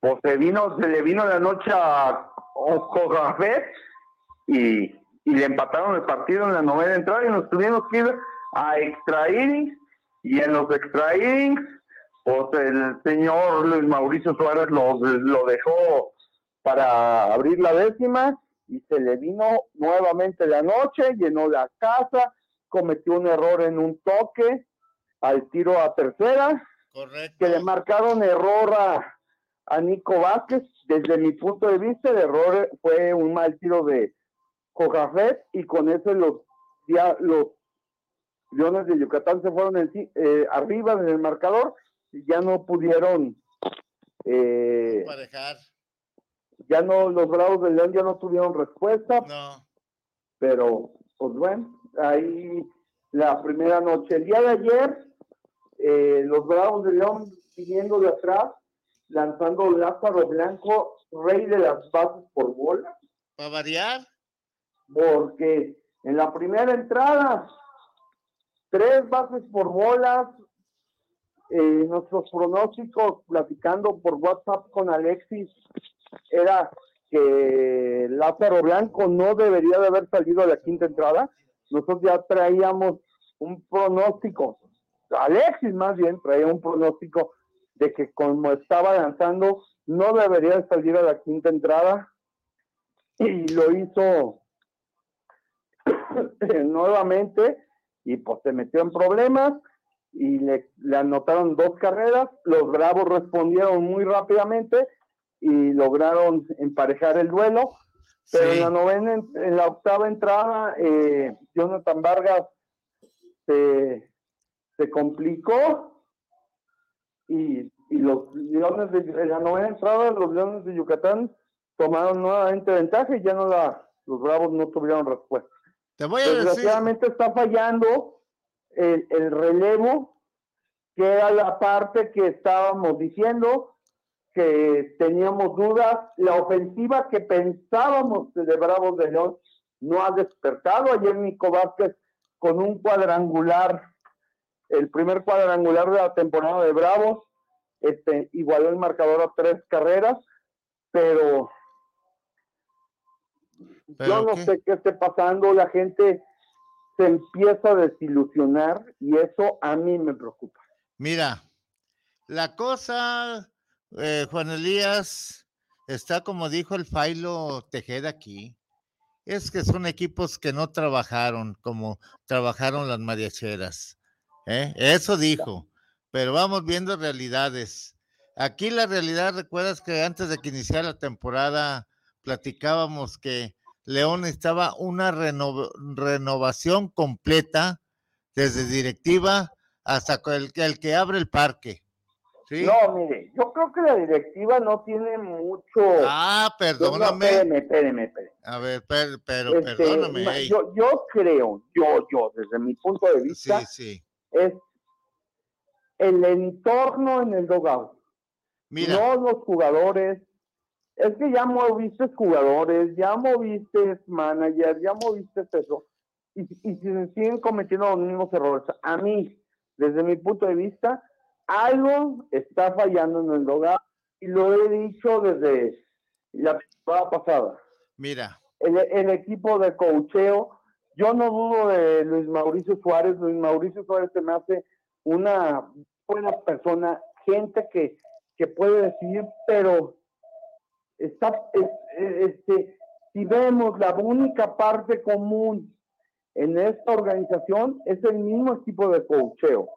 pues se vino, se le vino la noche a Ojo y, y le empataron el partido en la novena entrada y nos tuvimos que ir a extra innings. Y en los extra pues el señor Luis Mauricio Suárez lo, lo dejó para abrir la décima y se le vino nuevamente la noche, llenó la casa, cometió un error en un toque al tiro a tercera, que le marcaron error a, Nico Vázquez. Desde mi punto de vista, el error fue un mal tiro de Jojafet y con eso los, ya, los Leones de Yucatán se fueron eh, arriba en el marcador y ya no pudieron eh, ya no, los Bravos de León ya no tuvieron respuesta. No. Pero, pues bueno, ahí la primera noche. El día de ayer, eh, los Bravos de León viniendo de atrás, lanzando Lázaro Blanco, rey de las bases por bola. ¿Para variar? Porque en la primera entrada, tres bases por bolas, eh, nuestros pronósticos, platicando por WhatsApp con Alexis, era que Lázaro Blanco no debería de haber salido a la quinta entrada. Nosotros ya traíamos un pronóstico, Alexis más bien traía un pronóstico de que como estaba lanzando, no debería de salir a la quinta entrada. Y lo hizo nuevamente y pues se metió en problemas y le, anotaron dos carreras. Los Bravos respondieron muy rápidamente y lograron emparejar el duelo. Pero en la novena, en, la octava entrada, eh, Jonathan Vargas se, complicó y, los Leones de la novena entrada, los Leones de Yucatán tomaron nuevamente ventaja y ya no la, los Bravos no tuvieron respuesta. Te voy a Desgraciadamente está fallando el, relevo, que era la parte que estábamos diciendo, que teníamos dudas. La ofensiva que pensábamos de Bravos de León no ha despertado. Ayer Nico Vázquez con un cuadrangular, el primer cuadrangular de la temporada de Bravos, este, igualó el marcador a tres carreras, pero, yo no sé qué esté pasando. La gente se empieza a desilusionar y eso a mí me preocupa. Mira, la cosa, eh, Juan Elías, está como dijo el Failo Tejeda aquí, es que son equipos que no trabajaron como trabajaron las mariacheras. ¿Eh? Eso dijo, pero vamos viendo realidades. Aquí la realidad, recuerdas que antes de que iniciara la temporada platicábamos que León estaba una renovación completa, desde directiva hasta el, el que abre el parque. No, mire, yo creo que la directiva no tiene mucho. Ah, perdóname. espéreme. A ver, pero, pero este, perdóname. Yo, yo creo, yo, yo, desde mi punto de vista, es el entorno en el dogout. Mira. No los jugadores, es que ya moviste jugadores, ya moviste manager, ya moviste eso, y, y se siguen cometiendo los mismos errores. A mí, desde mi punto de vista, algo está fallando en el hogar, y lo he dicho desde la temporada pasada. Mira. El, el equipo de cocheo, yo no dudo de Luis Mauricio Suárez, Luis Mauricio Suárez se me hace una buena persona, gente que, que puede decidir, pero está, este, si vemos la única parte común en esta organización es el mismo equipo de cocheo.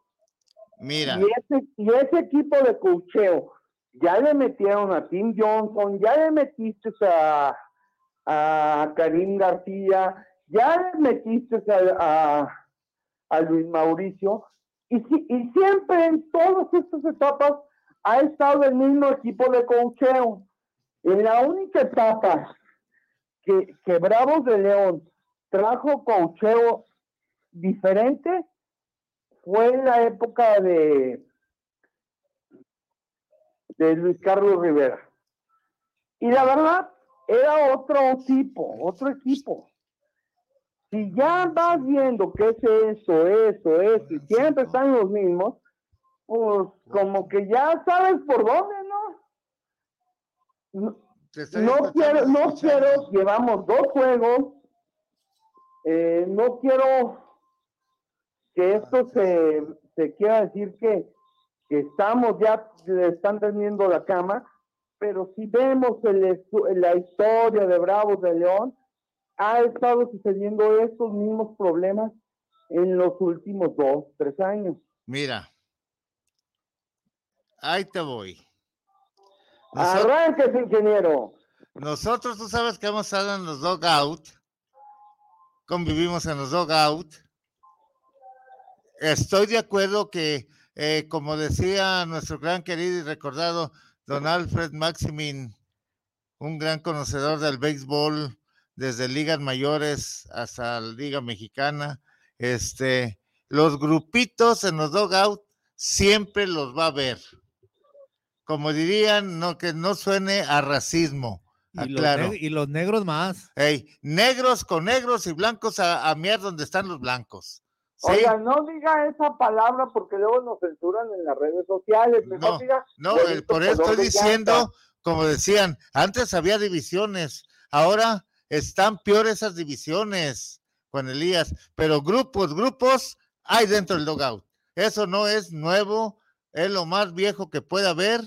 Mira. Y ese, y ese equipo de cocheo ya le metieron a Tim Johnson, ya le metiste a, a Karim García, ya metiste a, a, Luis Mauricio, y, y siempre en todas estas etapas ha estado el mismo equipo de cocheo. En la única etapa que, que Bravos de León trajo cocheo diferente fue en la época de Luis Carlos Rivera. Y la verdad, era otro tipo, otro equipo. Si ya vas viendo que es eso, eso, eso, y siempre están los mismos, pues como que ya sabes por dónde, no, quiero, no quiero, llevamos dos juegos, eh, no quiero que esto se, se quiera decir que, que estamos ya, le están teniendo la cama, pero si vemos el, la historia de Bravos de León, ha estado sucediendo estos mismos problemas en los últimos dos, tres años. Mira, ahí te voy. Arranques, ingeniero. Nosotros, tú sabes que hemos estado en los dogout, convivimos en los dogout. Estoy de acuerdo que, eh, como decía nuestro gran querido y recordado don Alfred Maximin, un gran conocedor del béisbol, desde ligas mayores hasta la liga mexicana, este, los grupitos en los dogout siempre los va a ver. Como dirían, no que no suene a racismo. Y, los, y los negros más. negros con negros y blancos a, a miar donde están los blancos. Oiga, no diga esa palabra porque luego nos censuran en las redes sociales. No, no, por eso estoy diciendo, como decían, antes había divisiones, ahora están peores esas divisiones, Juan Elías, pero grupos, grupos hay dentro del logout. Eso no es nuevo, es lo más viejo que pueda haber,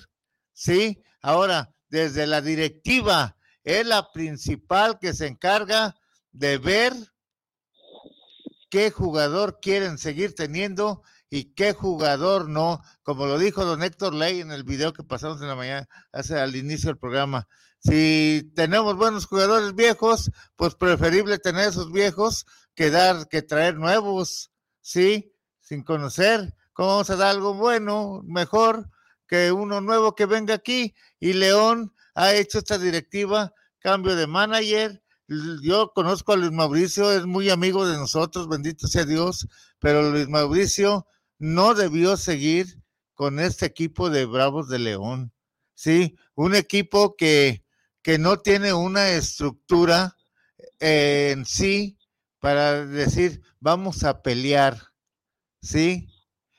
¿sí? Ahora, desde la directiva, es la principal que se encarga de ver qué jugador quieren seguir teniendo y qué jugador no, como lo dijo don Héctor Ley en el video que pasamos en la mañana, hace al inicio del programa. Si tenemos buenos jugadores viejos, pues preferible tener esos viejos que dar, que traer nuevos, ¿sí? Sin conocer. ¿Cómo vamos a dar algo bueno, mejor que uno nuevo que venga aquí? Y León ha hecho esta directiva, cambio de manager. Yo conozco a Luis Mauricio, es muy amigo de nosotros, bendito sea Dios, pero Luis Mauricio no debió seguir con este equipo de Bravos de León. Sí, un equipo que, que no tiene una estructura eh, en sí para decir, vamos a pelear. Sí,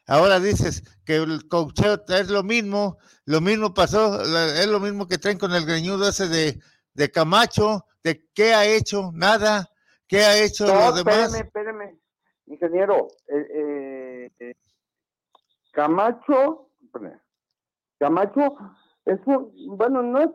ahora dices que el cocheo es lo mismo, lo mismo pasó, es lo mismo que traen con el greñudo ese de, de Camacho, de qué ha hecho, nada, qué ha hecho no, los demás. Espérame, espérame, ingeniero, eh, eh, Camacho, Camacho es bueno, no es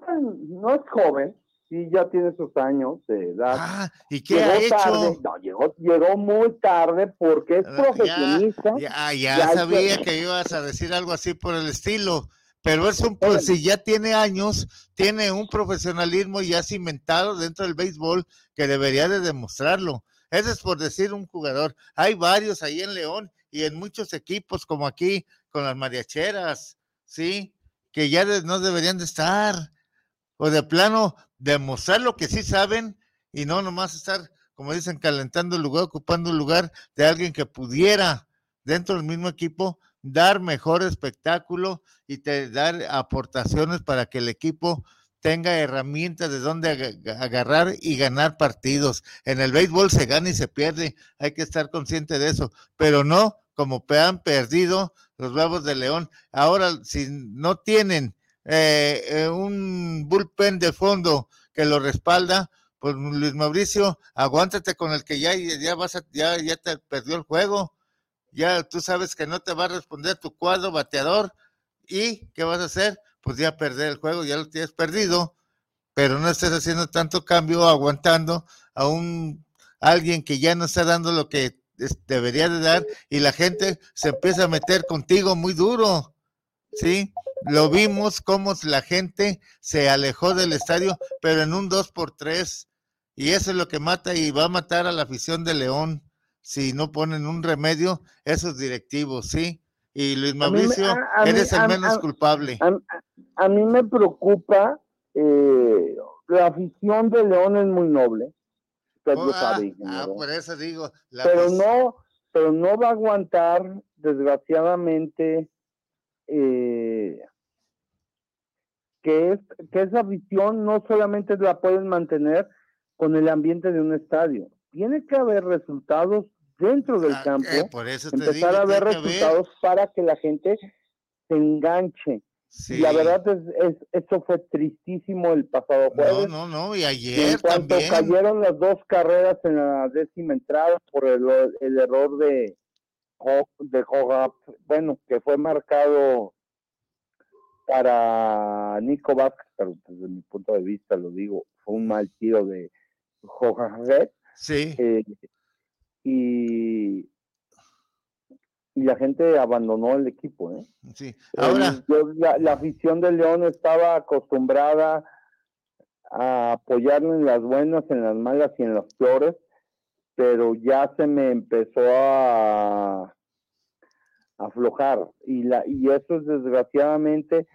no es joven, sí ya tiene sus años de edad. Ah, ¿y qué ha hecho? no, llegó, llegó muy tarde porque es Ah, profesionista. Ya, ya, sabía que ibas a decir algo así por el estilo, pero es un, pues, si ya tiene años, tiene un profesionalismo ya cimentado dentro del béisbol que debería de demostrarlo. Ese es por decir un jugador. Hay varios ahí en León y en muchos equipos como aquí con las mariacheras, ¿sí? Que ya no deberían de estar. O de plano, demostrar lo que sí saben y no nomás estar, como dicen, calentando el lugar, ocupando el lugar de alguien que pudiera dentro del mismo equipo dar mejor espectáculo y te dar aportaciones para que el equipo tenga herramientas de donde aga- agarrar y ganar partidos. En el béisbol se gana y se pierde, hay que estar consciente de eso, pero no como han perdido los Bravos de León. Ahora, si no tienen eh, eh, un bullpen de fondo que lo respalda, pues Luis Mauricio, aguántate con el que ya, ya vas a, ya, ya te perdió el juego. Ya tú sabes que no te va a responder tu cuadro bateador. ¿Y qué vas a hacer? Pues ya perder el juego, ya lo tienes perdido, pero no estés haciendo tanto cambio, aguantando a un alguien que ya no está dando lo que debería de dar y la gente se empieza a meter contigo muy duro. ¿Sí? Lo vimos cómo la gente se alejó del estadio, pero en un 2 por 3 y eso es lo que mata y va a matar a la afición de León si no ponen un remedio esos directivos, ¿sí? Y Luis A mí me- Mauricio, a- a mí- eres el menos culpable. A, a mí me preocupa, eh, la afición de León es muy noble, usted Oh, lo ah, ah, ingeniero. por eso digo, la pero no, pero no va a aguantar, desgraciadamente, eh, que, es, que esa visión no solamente la pueden mantener con el ambiente de un estadio. Tiene que haber resultados dentro del campo, eh, por eso te empezar digo, a haber. resultados para que la gente se enganche. Sí. Y la verdad es, es, eso fue tristísimo el pasado No, jueves. no, no, y Y ayer en cuanto también. cayeron las dos carreras en la décima entrada por el, el error de, de bueno, que fue marcado para Nico Vázquez, pero desde mi punto de vista lo digo, fue un mal tiro de, Jojajet. Sí. Eh, y, y la gente abandonó el equipo. ¿eh? Sí. Ahora. la, la, afición de León estaba acostumbrada a apoyarme en las buenas, en las malas y en las peores, pero ya se me empezó a aflojar y la y eso es desgraciadamente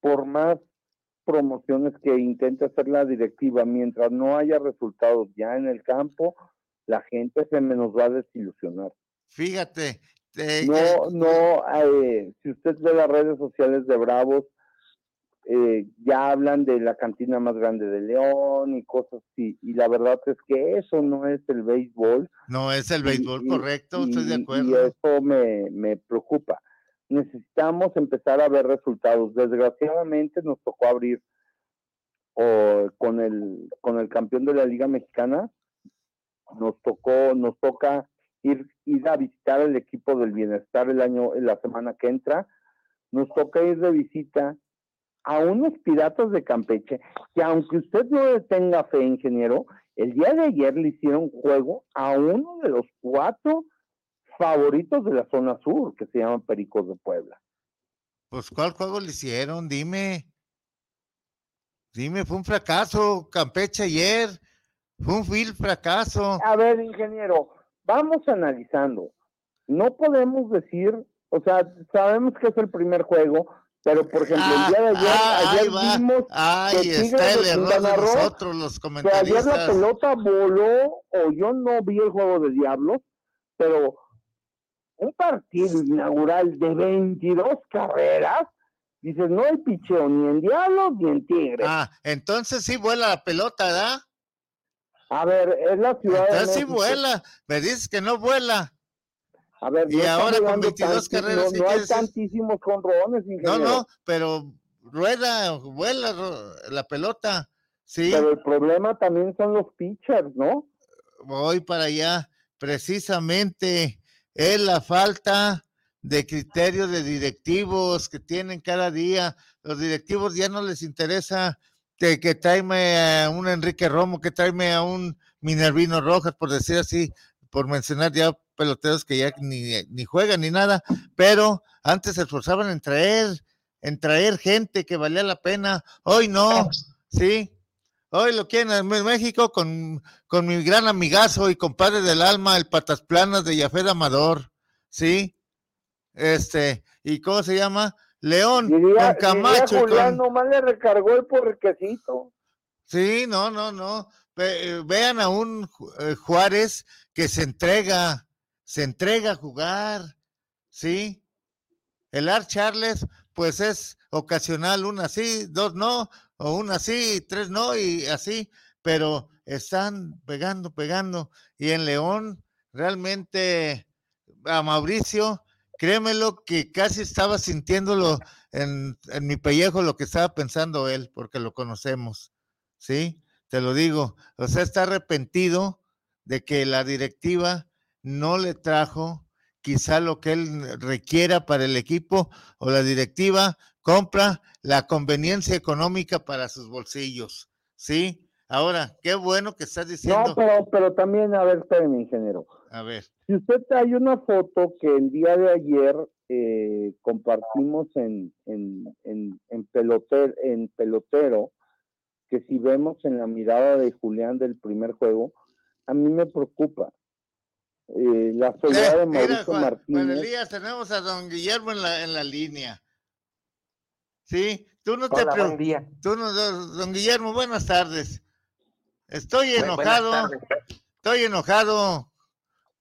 por más promociones que intente hacer la directiva mientras no haya resultados ya en el campo la gente se nos va a desilusionar fíjate no no eh, si usted ve las redes sociales de Bravos eh, ya hablan de la cantina más grande de León y cosas así. Y la verdad es que eso no es el béisbol. No es el béisbol, correcto, estoy de acuerdo. Y eso me, me preocupa. Necesitamos empezar a ver resultados. Desgraciadamente nos tocó abrir con, el, con el campeón de la Liga Mexicana. Nos tocó, nos toca ir, ir a visitar el equipo del bienestar el año, la semana que entra. Nos toca ir de visita a unos piratas de Campeche que aunque usted no le tenga fe, ingeniero, el día de ayer le hicieron juego a uno de los cuatro favoritos de la zona sur, que se llama Pericos de Puebla. Pues, ¿cuál juego le hicieron? Dime. Dime, fue un fracaso Campeche ayer. Fue un vil fracaso. A ver, ingeniero, vamos analizando. No podemos decir, o sea, sabemos que es el primer juego, pero, por ejemplo, el día de ayer, ah, ayer vimos Ahí está el error de nosotros, los comentaristas. Que ayer la pelota voló, o yo no vi el juego de Diablos, pero un partido inaugural de 22 carreras, dices, no hay picheo ni en Diablos ni en Tigres. Ah, entonces sí vuela la pelota, ¿verdad? A ver, es la ciudad entonces sí vuela, me dices que no vuela. A ver, y ahora con 22 carreras. No, hay tantísimos conrones. No, no, pero rueda, vuela la pelota. Sí. Pero el problema también son los pitchers, ¿no? Voy para allá. Precisamente es la falta de criterios de directivos que tienen cada día. Los directivos ya no les interesa que, tráeme a un Enrique Romo, que tráeme a un Minervino Rojas, por decir así, por mencionar ya peloteros que ya ni, ni juegan ni nada, pero antes se esforzaban en traer, en traer gente que valía la pena. Hoy no, sí. Hoy lo quieren en México con, con mi gran amigazo y compadre del alma, el Patas Planas de Yafed Amador, ¿sí? Este, ¿y cómo se llama? León, con Camacho. Julián, nomás le recargó el porquecito. Sí, no, no, no. vean a un eh, Juárez que se entrega, se entrega a jugar, ¿sí? El Art Charles, pues es ocasional, una sí, dos no, o una sí, tres no, y así, pero están pegando, pegando. Y en León, realmente, a Mauricio, créemelo que casi estaba sintiéndolo en, en mi pellejo lo que estaba pensando él, porque lo conocemos, ¿sí? Te lo digo, o sea, está arrepentido de que la directiva no le trajo quizá lo que él requiera para el equipo o la directiva compra la conveniencia económica para sus bolsillos. ¿Sí? Ahora, qué bueno que estás diciendo. No, pero, pero también, a ver, espérame, ingeniero. A ver. Si usted hay una foto que el día de ayer eh, compartimos en, en, en, en, peloter, en pelotero, que si vemos en la mirada de Julián del primer juego, a mí me preocupa. Eh, la soledad de Mauricio Juan, Martínez. Juan Elías, tenemos a don Guillermo en la, en la línea. Sí, tú no te preocupes. Tú no, don Guillermo, buenas tardes. Estoy enojado. Estoy enojado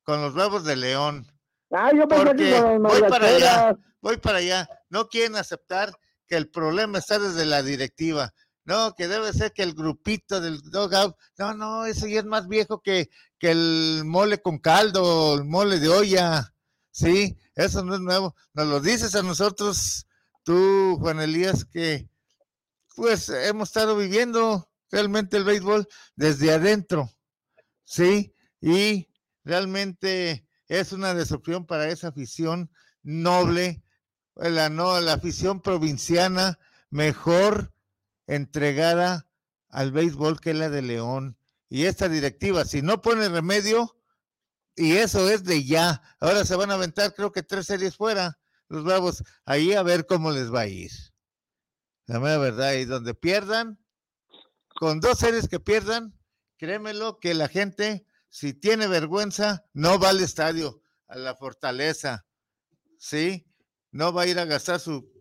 con los huevos de León. Ah, yo porque voy para allá, voy para allá. No quieren aceptar que el problema está desde la directiva. No, que debe ser que el grupito del dogout, no, no, eso ya es más viejo que, que el mole con caldo, el mole de olla, sí, eso no es nuevo. Nos lo dices a nosotros, tú, Juan Elías, que pues hemos estado viviendo realmente el béisbol desde adentro, sí, y realmente es una decepción para esa afición noble, la, no, la afición provinciana mejor entregada al béisbol que la de León. y esta directiva, si no pone remedio, y eso es de ya, ahora se van a aventar creo que tres series fuera, los Bravos, ahí a ver cómo les va a ir. La mera verdad, y donde pierdan, con dos series que pierdan, créemelo que la gente, si tiene vergüenza, no va al estadio, a la fortaleza, ¿sí? No va a ir a gastar su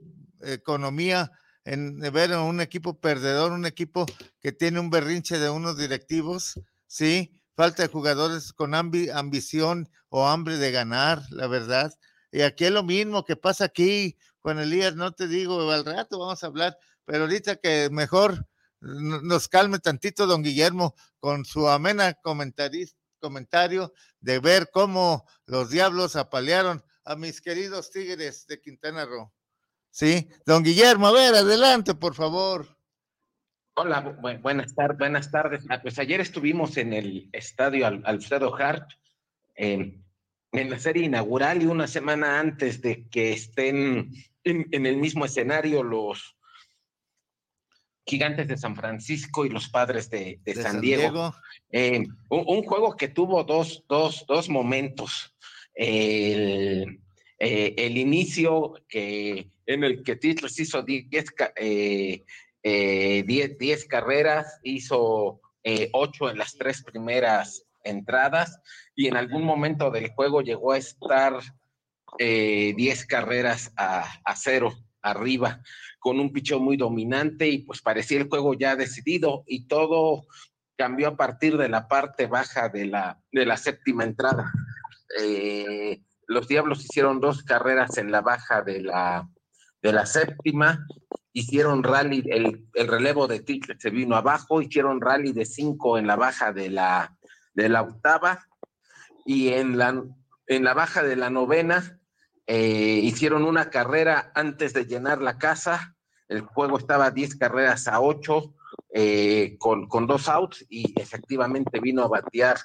economía en ver a un equipo perdedor, un equipo que tiene un berrinche de unos directivos, ¿sí? Falta de jugadores con ambición o hambre de ganar, la verdad. Y aquí es lo mismo que pasa aquí, con Elías, no te digo, al rato vamos a hablar, pero ahorita que mejor nos calme tantito don Guillermo con su amena comentario de ver cómo los diablos apalearon a mis queridos Tigres de Quintana Roo. Sí, don Guillermo, a ver, adelante, por favor. Hola, buenas tardes, buenas tardes. Ah, pues ayer estuvimos en el estadio Alfredo Hart, en la serie inaugural y una semana antes de que estén en, el mismo escenario los gigantes de San Francisco y los padres de, San, Diego. Eh, un, juego que tuvo dos, dos, dos momentos. El, eh, el inicio que, en el que Titles hizo 10 eh, eh, carreras, hizo 8 en las tres primeras entradas y en algún momento del juego llegó a estar 10 carreras a, a, cero arriba con un picheo muy dominante y pues parecía el juego ya decidido y todo cambió a partir de la parte baja de la, de la séptima entrada. Eh, los Diablos hicieron dos carreras en la baja de la, de la séptima, hicieron rally, el, relevo de Title se vino abajo, hicieron rally de cinco en la baja de la, de la octava y en la, en la baja de la novena eh, hicieron una carrera antes de llenar la casa, el juego estaba 10 carreras a 8 eh, con, con, dos outs y efectivamente vino a batear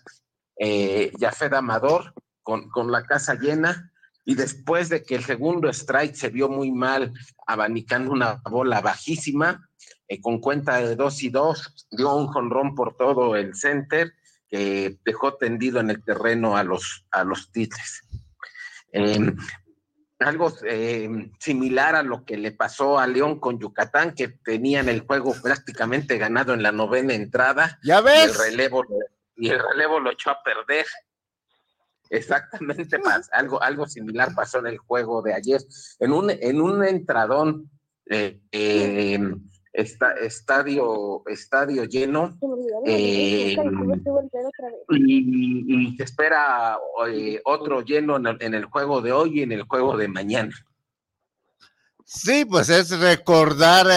eh, Jafet Amador con, la casa llena y después de que el segundo strike se vio muy mal, abanicando una bola bajísima, eh, con cuenta de dos y dos, dio un jonrón por todo el center, que dejó tendido en el terreno a los, a los titles. Em, algo em, similar a lo que le pasó a León con Yucatán, que tenían el juego prácticamente ganado en la novena entrada. Ya ves. el relevo, y el relevo lo echó a perder. Exactamente, algo, algo similar pasó en el juego de ayer. En un, en un entradón, eh, estadio, estadio lleno, eh, y, se espera eh, otro lleno en el, juego de hoy y en el juego de mañana. Sí, pues es recordar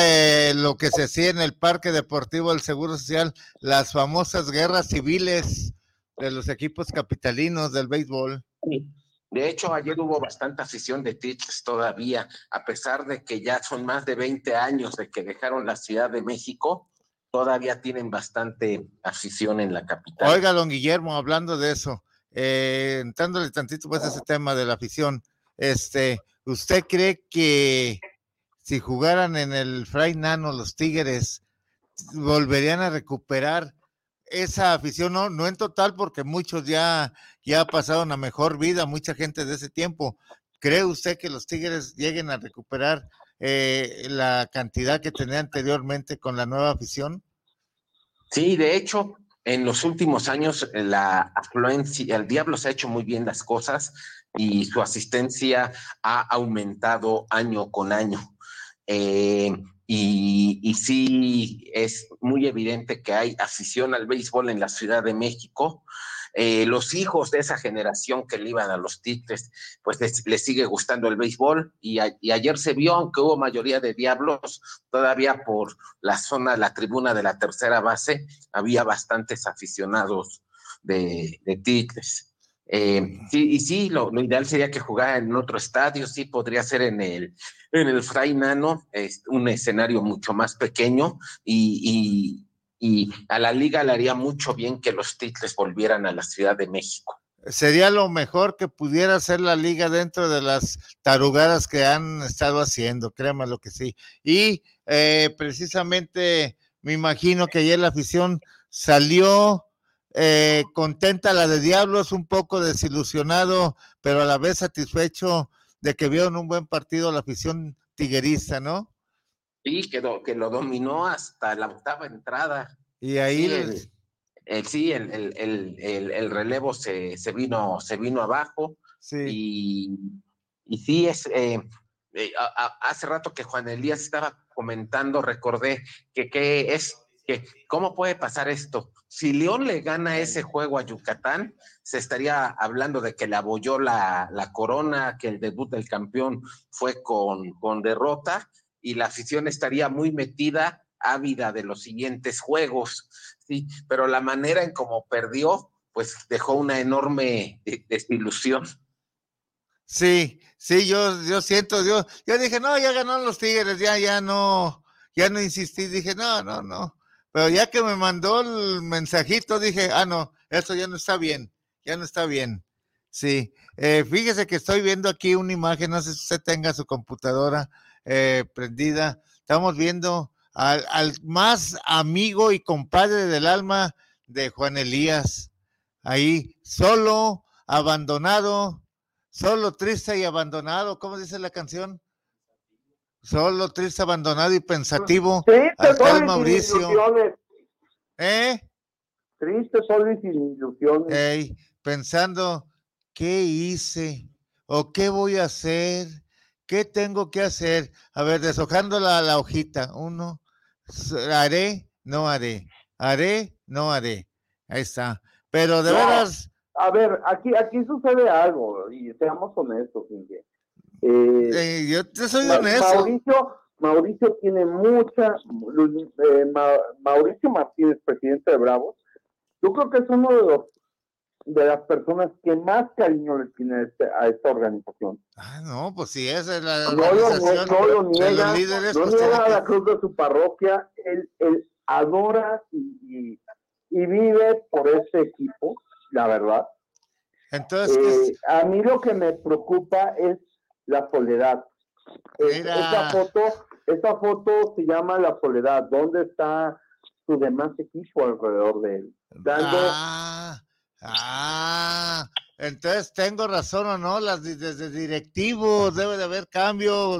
lo que se hacía en el Parque Deportivo del Seguro Social, las famosas guerras civiles de los equipos capitalinos del béisbol. De hecho, ayer hubo bastante afición de Teachers todavía, a pesar de que ya son más de 20 años de que dejaron la Ciudad de México, todavía tienen bastante afición en la capital. Oiga, don Guillermo, hablando de eso, eh, entrándole tantito pues a ese tema de la afición, este, ¿usted cree que si jugaran en el Fray Nano los Tigres, volverían a recuperar esa afición, no, no en total, porque muchos ya, ya pasaron a mejor vida, mucha gente de ese tiempo. ¿Cree usted que los Tigres lleguen a recuperar eh, la cantidad que tenía anteriormente con la nueva afición? Sí, de hecho, en los últimos años eh, la afluencia, el Diablo se ha hecho muy bien las cosas y su asistencia ha aumentado año con año. Eh, y, sí es muy evidente que hay afición al béisbol en la Ciudad de México. Eh, los hijos de esa generación que le iban a los Tigres, pues les, sigue gustando el béisbol y, ayer se vio, aunque hubo mayoría de diablos, todavía por la zona, la tribuna de la tercera base, había bastantes aficionados de, de Tigres. Eh, y sí, lo, ideal sería que jugara en otro estadio, sí, podría ser en el, en el Fray Nano, es un escenario mucho más pequeño y, a la liga le haría mucho bien que los Titles volvieran a la Ciudad de México. Sería lo mejor que pudiera hacer la liga dentro de las tarugadas que han estado haciendo, créanme lo que sí. Y eh, precisamente me imagino que ayer la afición salió eh, contenta la de Diablos, un poco desilusionado, pero a la vez satisfecho de que vieron un buen partido la afición tiguerista, ¿no? Sí, que lo, que lo dominó hasta la octava entrada. Y ahí sí, el, sí, el, el, relevo se, se, vino, se vino abajo. Sí. Y, y sí, es, eh, eh, hace rato que Juan Elías estaba comentando, recordé que, que es que cómo puede pasar esto. Si León le gana ese juego a Yucatán, se estaría hablando de que le abolló la, la corona, que el debut del campeón fue con, con derrota y la afición estaría muy metida, ávida de los siguientes juegos, sí, pero la manera en cómo perdió, pues dejó una enorme desilusión. Sí, sí, yo, yo siento, yo, yo dije, no, ya ganaron los Tigres, ya, ya no, ya no insistí, dije, no, no, no. Pero ya que me mandó el mensajito, dije, ah, no, eso ya no está bien, ya no está bien. Sí, eh, fíjese que estoy viendo aquí una imagen, no sé si usted tenga su computadora eh, prendida. Estamos viendo al, al, más amigo y compadre del alma de Juan Elías, ahí, solo, abandonado, Solo, triste y abandonado, ¿cómo dice la canción? Solo, triste, abandonado y pensativo. Triste, Mauricio. ¿Eh? Triste, solo y sin ilusiones. Ey, pensando, ¿qué hice? ¿O qué voy a hacer? ¿Qué tengo que hacer? A ver, deshojando la, la hojita. Uno, haré, no haré. Haré, no haré. Ahí está. Pero de veras a ver, aquí, aquí sucede algo, y seamos honestos, Inge. Eh, yo te soy honesto. Mauricio, Mauricio tiene mucha, eh, Mauricio Martínez, presidente de Bravos, yo creo que es uno de los de las personas que más cariño le tiene a, este, esta organización. Ah, no, pues sí, esa es la no organización no, lo niega, no pues niega a la cruz de su parroquia, él, él adora y, y vive por ese equipo la verdad. Entonces, eh, a mí lo que me preocupa es la soledad. Eh, esa foto, esa foto se llama la soledad. ¿Dónde está su demás equipo alrededor de él? Ah, ah, entonces tengo razón o no, las desde directivos debe de haber cambio.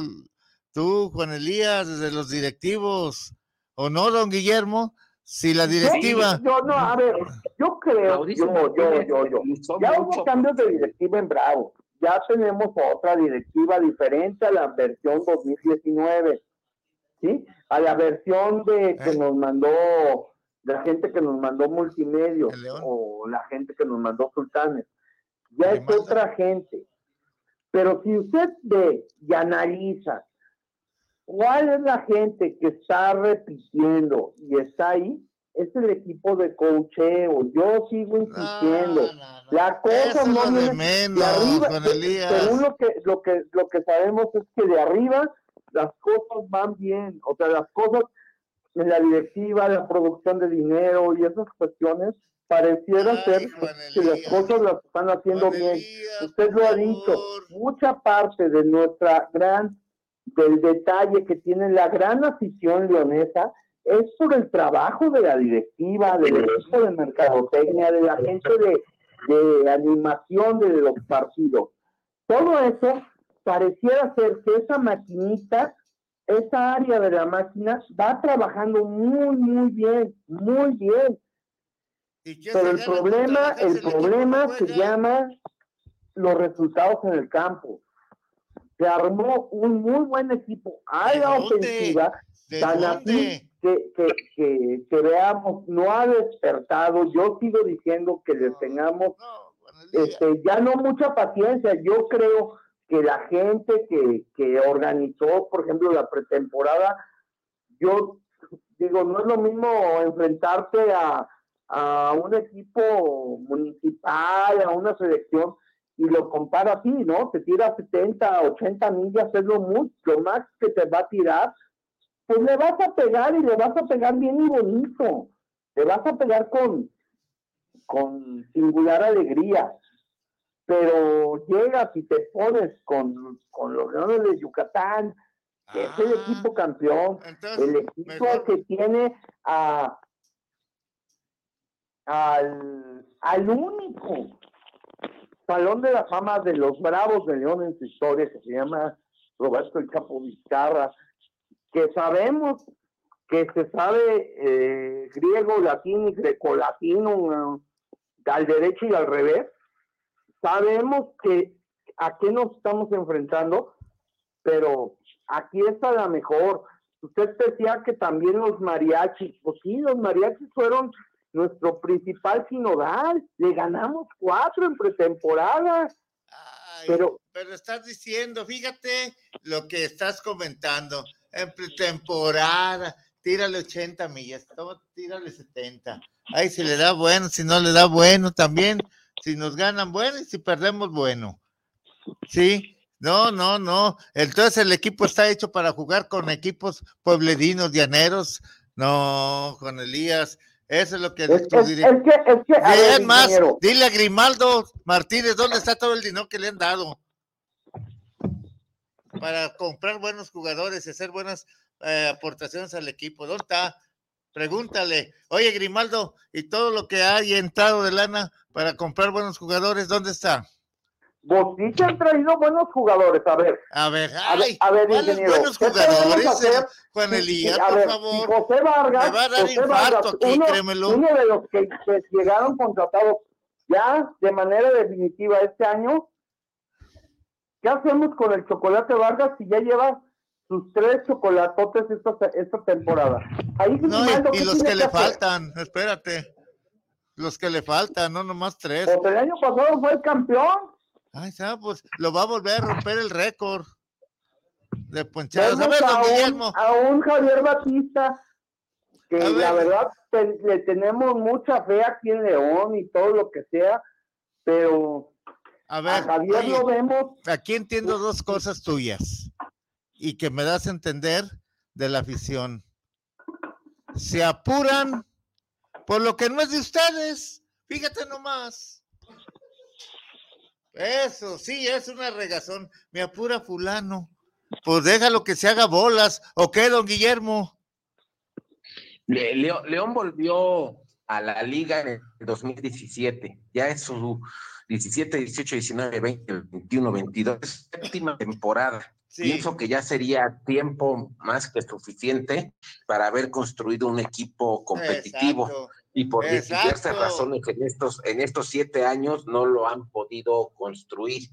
Tú, Juan Elías, desde los directivos, ¿o no, don Guillermo? Si la directiva. Yo, no, a ver, yo creo, yo, yo, yo, yo. Ya hubo cambios de directiva en Bravo. Ya tenemos otra directiva diferente a la versión 2019. ¿Sí? A la versión de que eh. nos mandó la gente que nos mandó multimedia o la gente que nos mandó sultanes. Ya es otra gente. Pero si usted ve y analiza ¿Cuál es la gente que está repitiendo y está ahí? Es el equipo de cocheo. Yo sigo insistiendo. La cosa no viene de arriba. Según lo que, lo que lo que sabemos es que de arriba las cosas van bien. O sea, las cosas en la directiva, la producción de dinero y esas cuestiones pareciera ser que las cosas las están haciendo bien. Usted lo ha dicho. Mucha parte de nuestra gran del detalle que tiene la gran afición leonesa es por el trabajo de la directiva, del equipo de mercadotecnia, de la gente de, de animación de los partidos. Todo eso pareciera ser que esa maquinita, esa área de la máquina va trabajando muy, muy bien, muy bien. Pero el problema, el problema se llama los resultados en el campo. Se armó un muy buen equipo. A la ofensiva, tan así que, que, que, veamos, no ha despertado. Yo sigo diciendo que les tengamos este, ya no mucha paciencia. Yo creo que la gente que, que organizó, por ejemplo, la pretemporada, yo digo, no es lo mismo enfrentarte a, a un equipo municipal, a una selección, y lo compara así, ¿no? Te tira 70, 80 millas, es lo, mucho, lo más que te va a tirar, pues le vas a pegar y le vas a pegar bien y bonito. Le vas a pegar con, con singular alegría. Pero llegas y te pones con, con los Leones de Yucatán, que es el equipo campeón, el equipo que tiene a al, al único Salón de la Fama de los Bravos de León en su historia, que se llama Roberto el Capo Vizcarra, que sabemos que se sabe eh, griego, latín y grecolatino al derecho y al revés. Sabemos que a qué nos estamos enfrentando, pero aquí está la mejor. Usted decía que también los mariachis, pues sí, los mariachis fueron nuestro principal sinodal. Le ganamos cuatro en pretemporada. pero, pero estás diciendo, fíjate lo que estás comentando. En pretemporada, tírale 80 millas, tírale 70. Ahí si le da bueno, si no le da bueno también. Si nos ganan bueno y si perdemos bueno. Sí, no, no, no. Entonces el equipo está hecho para jugar con equipos pueblerinos, llaneros. No, con Elías. Eso es lo que es, es, es que, es que más, dile a Grimaldo Martínez dónde está todo el dinero que le han dado para comprar buenos jugadores y hacer buenas eh, aportaciones al equipo. ¿Dónde está? Pregúntale, oye Grimaldo, y todo lo que hay entrado de lana para comprar buenos jugadores, ¿dónde está? Vos sí han traído buenos jugadores, a ver. A ver, ay, a ver, ingeniero. buenos jugadores, Juan Elías, por favor. José Vargas, Me va a dar infarto aquí, uno, créemelo. uno de los que, que, llegaron contratados ya de manera definitiva este año, ¿qué hacemos con el chocolate Vargas si ya lleva sus tres chocolatotes esta, esta temporada? Ahí no, y, y los que, que le faltan, espérate. Los que le faltan, no nomás tres. Pues el año pasado fue el campeón. Ay, ¿sabes? pues lo va a volver a romper el récord de ponchadas. A, ver, un, a un Javier Batista, que la verdad te, le tenemos mucha fe aquí en León y todo lo que sea, pero a, ver, a Javier oye, lo vemos. Aquí entiendo dos cosas tuyas y que me das a entender de la afición. Se apuran por lo que no es de ustedes. Fíjate nomás. Eso, sí, es una regazón. Me apura fulano. Pues déjalo que se haga bolas. ¿O qué, don Guillermo? Le, León, León volvió a la liga en el 2017. Ya es su 17, 18, 19, 20, 21, 22, séptima temporada. Sí. Pienso que ya sería tiempo más que suficiente para haber construido un equipo competitivo. Exacto. Y por Exacto. diversas razones en estos, en estos siete años no lo han podido construir.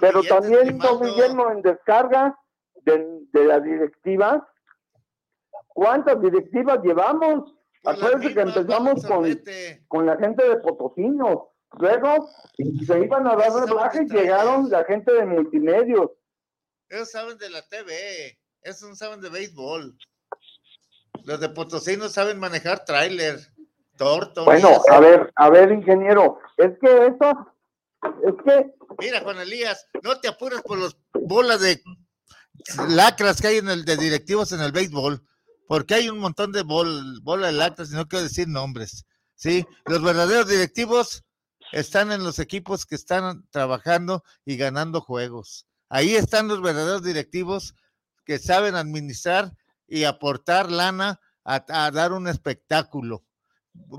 Pero también, don Guillermo, en descarga de, de la directiva, ¿cuántas directivas llevamos? Pues Acuérdense que empezamos con, con la gente de Potosino. Luego se iban a dar reblaje y llegaron la gente de multimedios. Ellos saben de la TV, esos no saben de béisbol. Los de Potosino saben manejar tráiler, torto. Bueno, a ver, a ver, ingeniero, es que eso, es que... Mira, Juan Elías, no te apures por los bolas de lacras que hay en el de directivos en el béisbol, porque hay un montón de bol, bola de lacras y no quiero decir nombres. Sí, los verdaderos directivos están en los equipos que están trabajando y ganando juegos. Ahí están los verdaderos directivos que saben administrar y aportar lana a, a dar un espectáculo.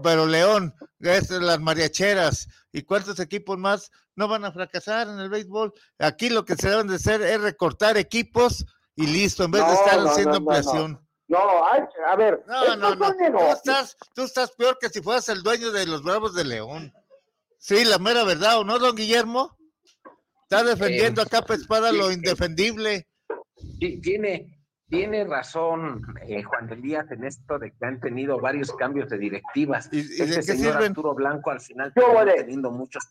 Pero León, las mariacheras y cuántos equipos más no van a fracasar en el béisbol. Aquí lo que se deben de hacer es recortar equipos y listo, en vez no, de estar no, haciendo no. No, hay, a ver. No, no, no. Tú estás, tú estás peor que si fueras el dueño de los Bravos de León. Sí, la mera verdad, ¿o no, don Guillermo? Está defendiendo a capa espada lo indefendible. Tiene, tiene razón eh, Juan Elías en esto de que han tenido varios cambios de directivas. ¿Y, y este de señor sirven? Arturo Blanco al final está teniendo muchos,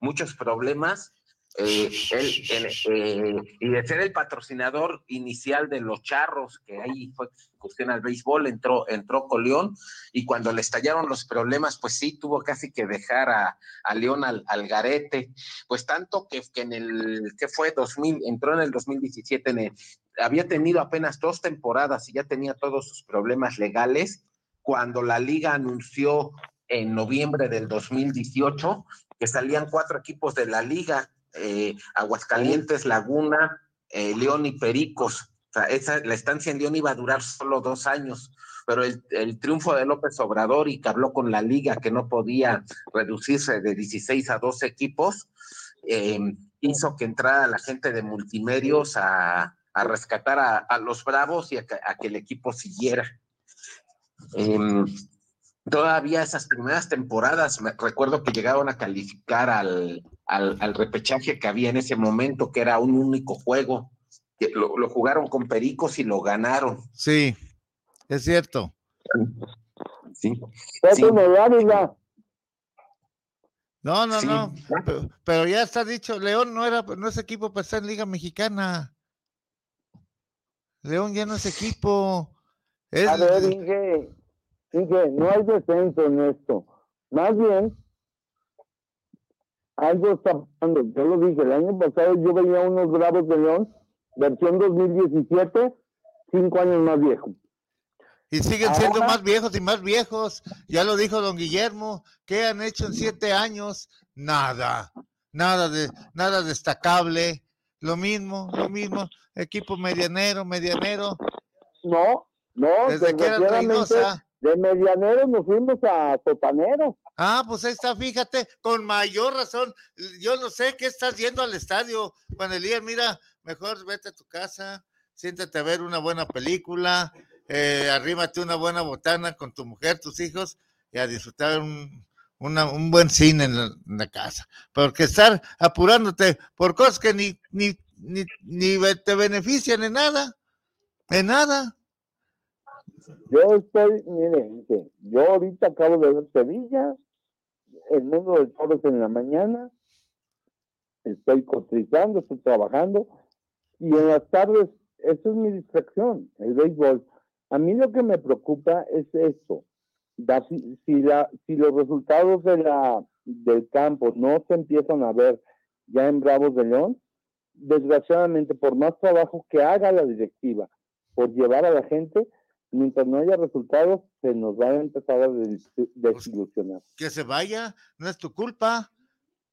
muchos problemas. Eh, eh, y de ser el patrocinador inicial de los charros, que ahí fue cuestión al béisbol, entró, entró con León, y cuando le estallaron los problemas, pues sí, tuvo casi que dejar a, a León al, al, garete, pues tanto que, que en el, que fue 2000, entró en el 2017, en el, había tenido apenas dos temporadas y ya tenía todos sus problemas legales, cuando la liga anunció en noviembre del 2018 que salían cuatro equipos de la liga, eh, Aguascalientes, Laguna, eh, León y Pericos. O sea, esa, la estancia en León iba a durar solo dos años, pero el, triunfo de López Obrador y que habló con la liga que no podía reducirse de 16 a 12 equipos, em, hizo que entrara la gente de multimedios a, rescatar a, los Bravos y a, que el equipo siguiera. Todavía esas primeras temporadas, me recuerdo que llegaron a calificar al, al, repechaje que había en ese momento, que era un único juego. Lo, lo, jugaron con Pericos y lo ganaron. Sí, es cierto. Sí. No, no, no. Pero, ya está dicho, León no era, no es equipo para estar en Liga Mexicana. León ya no es equipo. A ver, Inge, Inge, no hay descenso en esto. Más bien, algo está pasando. Yo lo dije, el año pasado yo veía unos Bravos de León, versión 2017, cinco años más viejo. Y siguen siendo más viejos y más viejos. Ya lo dijo don Guillermo. ¿Qué han hecho en siete años? Nada. Nada de, nada destacable. Lo mismo, lo mismo. Equipo medianero, medianero. No, no, desde que era De medianero nos fuimos a sotanero. Ah, pues ahí está, fíjate, con mayor razón. Yo no sé qué estás yendo al estadio, Juan Elías. Mira, mejor vete a tu casa, siéntate a ver una buena película, eh, arrímate una buena botana con tu mujer, tus hijos y a disfrutar un, un buen cine en la, casa. Porque estar apurándote por cosas que ni, ni, ni, ni te benefician en nada, en nada. Yo estoy, miren, yo ahorita acabo de ver Sevilla, el mundo de todos en la mañana, estoy cotizando, estoy trabajando, y en las tardes, eso es mi distracción, el béisbol. A mí lo que me preocupa es esto. si, si, la, si los resultados de la, del campo no se empiezan a ver ya en Bravos de León, desgraciadamente, por más trabajo que haga la directiva por llevar a la gente, mientras no haya resultados, se nos va a empezar a pues, desilusionar. Que se vaya, no es tu culpa.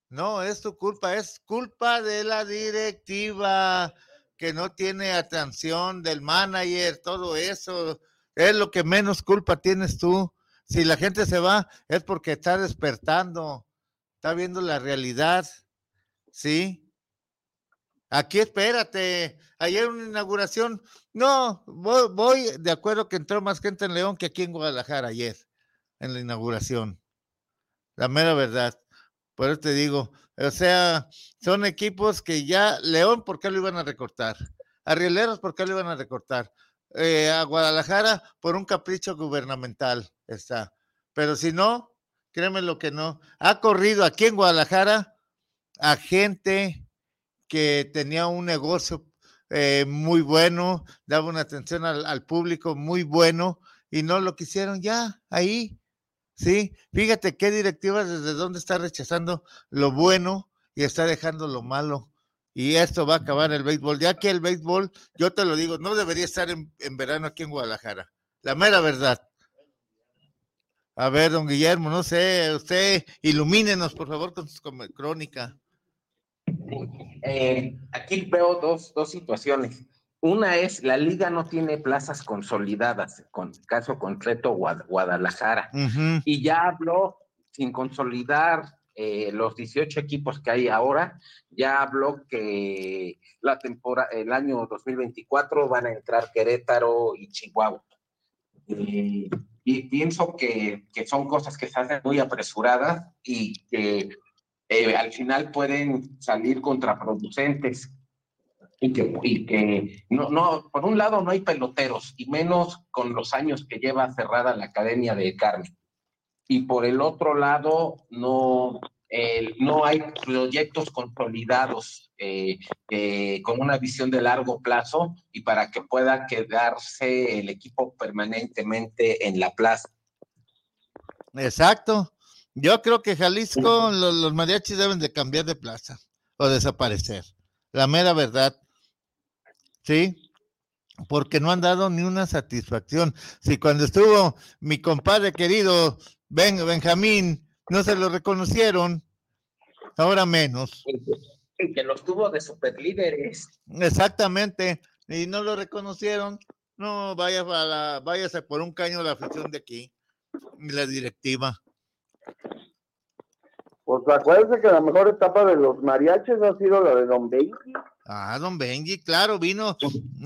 No, es tu culpa, es culpa de la directiva que no tiene atención del manager, todo eso, es lo que menos culpa tienes tú. Si la gente se va, es porque está despertando, está viendo la realidad, ¿sí? Aquí espérate, ayer una inauguración, no, voy, voy, de acuerdo que entró más gente en León que aquí en Guadalajara ayer, en la inauguración. La mera verdad. Por eso te digo, o sea, son equipos que ya, León, ¿por qué lo iban a recortar? A ¿por qué lo iban a recortar? Eh, a Guadalajara, por un capricho gubernamental está. Pero si no, créeme lo que no. Ha corrido aquí en Guadalajara a gente que tenía un negocio eh, muy bueno, daba una atención al, público muy bueno y no lo quisieron ya ahí. Sí, fíjate qué directiva desde dónde está rechazando lo bueno y está dejando lo malo. Y esto va a acabar el béisbol. Ya que el béisbol, yo te lo digo, no debería estar en, verano aquí en Guadalajara. La mera verdad. A ver, don Guillermo, no sé, usted ilumínenos, por favor, con su crónica. Eh, aquí veo dos, dos situaciones. Una es, la liga no tiene plazas consolidadas, con caso concreto Guadalajara. Y ya habló, sin consolidar eh, los 18 equipos que hay ahora, ya habló que la temporada, el año 2024 van a entrar Querétaro y Chihuahua. y pienso que, que, son cosas que se hacen muy apresuradas y que eh, al final pueden salir contraproducentes y que, y que no, no, por un lado no hay peloteros, y menos con los años que lleva cerrada la Academia de Carmen. Y por el otro lado, no, no hay proyectos consolidados eh, con una visión de largo plazo y para que pueda quedarse el equipo permanentemente en la plaza. Exacto. Yo creo que Jalisco, los, los mariachis deben de cambiar de plaza o desaparecer. La mera verdad. ¿sí? Porque no han dado ni una satisfacción. Si cuando estuvo mi compadre querido ben, Benjamín, no se lo reconocieron, ahora menos. El que los tuvo de superlíderes. Exactamente. y no lo reconocieron, no, vaya la, váyase por un caño la afición de aquí, y la directiva. Pues acuérdense que la mejor etapa de los mariachis ha sido la de Don Benji. Ah, Don Benji, claro, vino,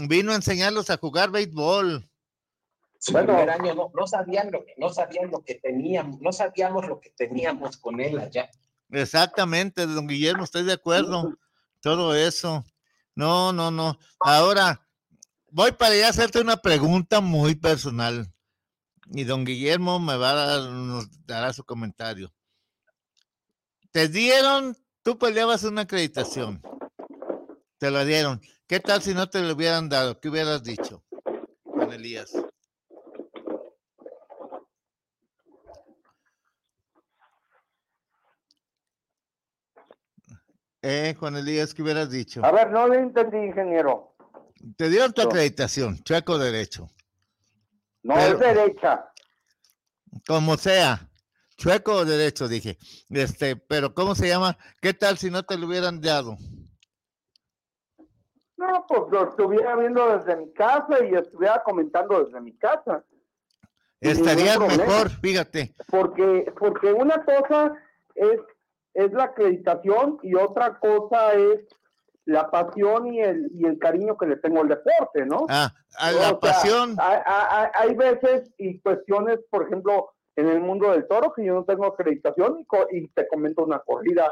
vino a enseñarlos a jugar béisbol. Su primer año no, no, sabían lo que, no sabían lo que teníamos, no sabíamos lo que teníamos con él allá. Exactamente, don Guillermo, estoy de acuerdo. Todo eso. No, no, no. Ahora, voy para allá a hacerte una pregunta muy personal. Y don Guillermo me va a dar, nos dará su comentario. Te dieron, tú peleabas una acreditación. Te la dieron. ¿Qué tal si no te lo hubieran dado? ¿Qué hubieras dicho, Juan Elías? Eh, Juan Elías, ¿qué hubieras dicho? A ver, no le entendí, ingeniero. Te dieron tu acreditación, chueco derecho. No es derecha. Como sea, chueco o derecho, dije. Este, pero ¿cómo se llama? ¿Qué tal si no te lo hubieran dado? No, pues lo estuviera viendo desde mi casa y estuviera comentando desde mi casa. Estaría mejor, fíjate. Porque, porque una cosa es es la acreditación y otra cosa es la pasión y el, y el cariño que le tengo al deporte, ¿no? Ah, a la pasión. hay, veces y cuestiones, por ejemplo, en el mundo del toro, que yo no tengo acreditación y, y te comento una corrida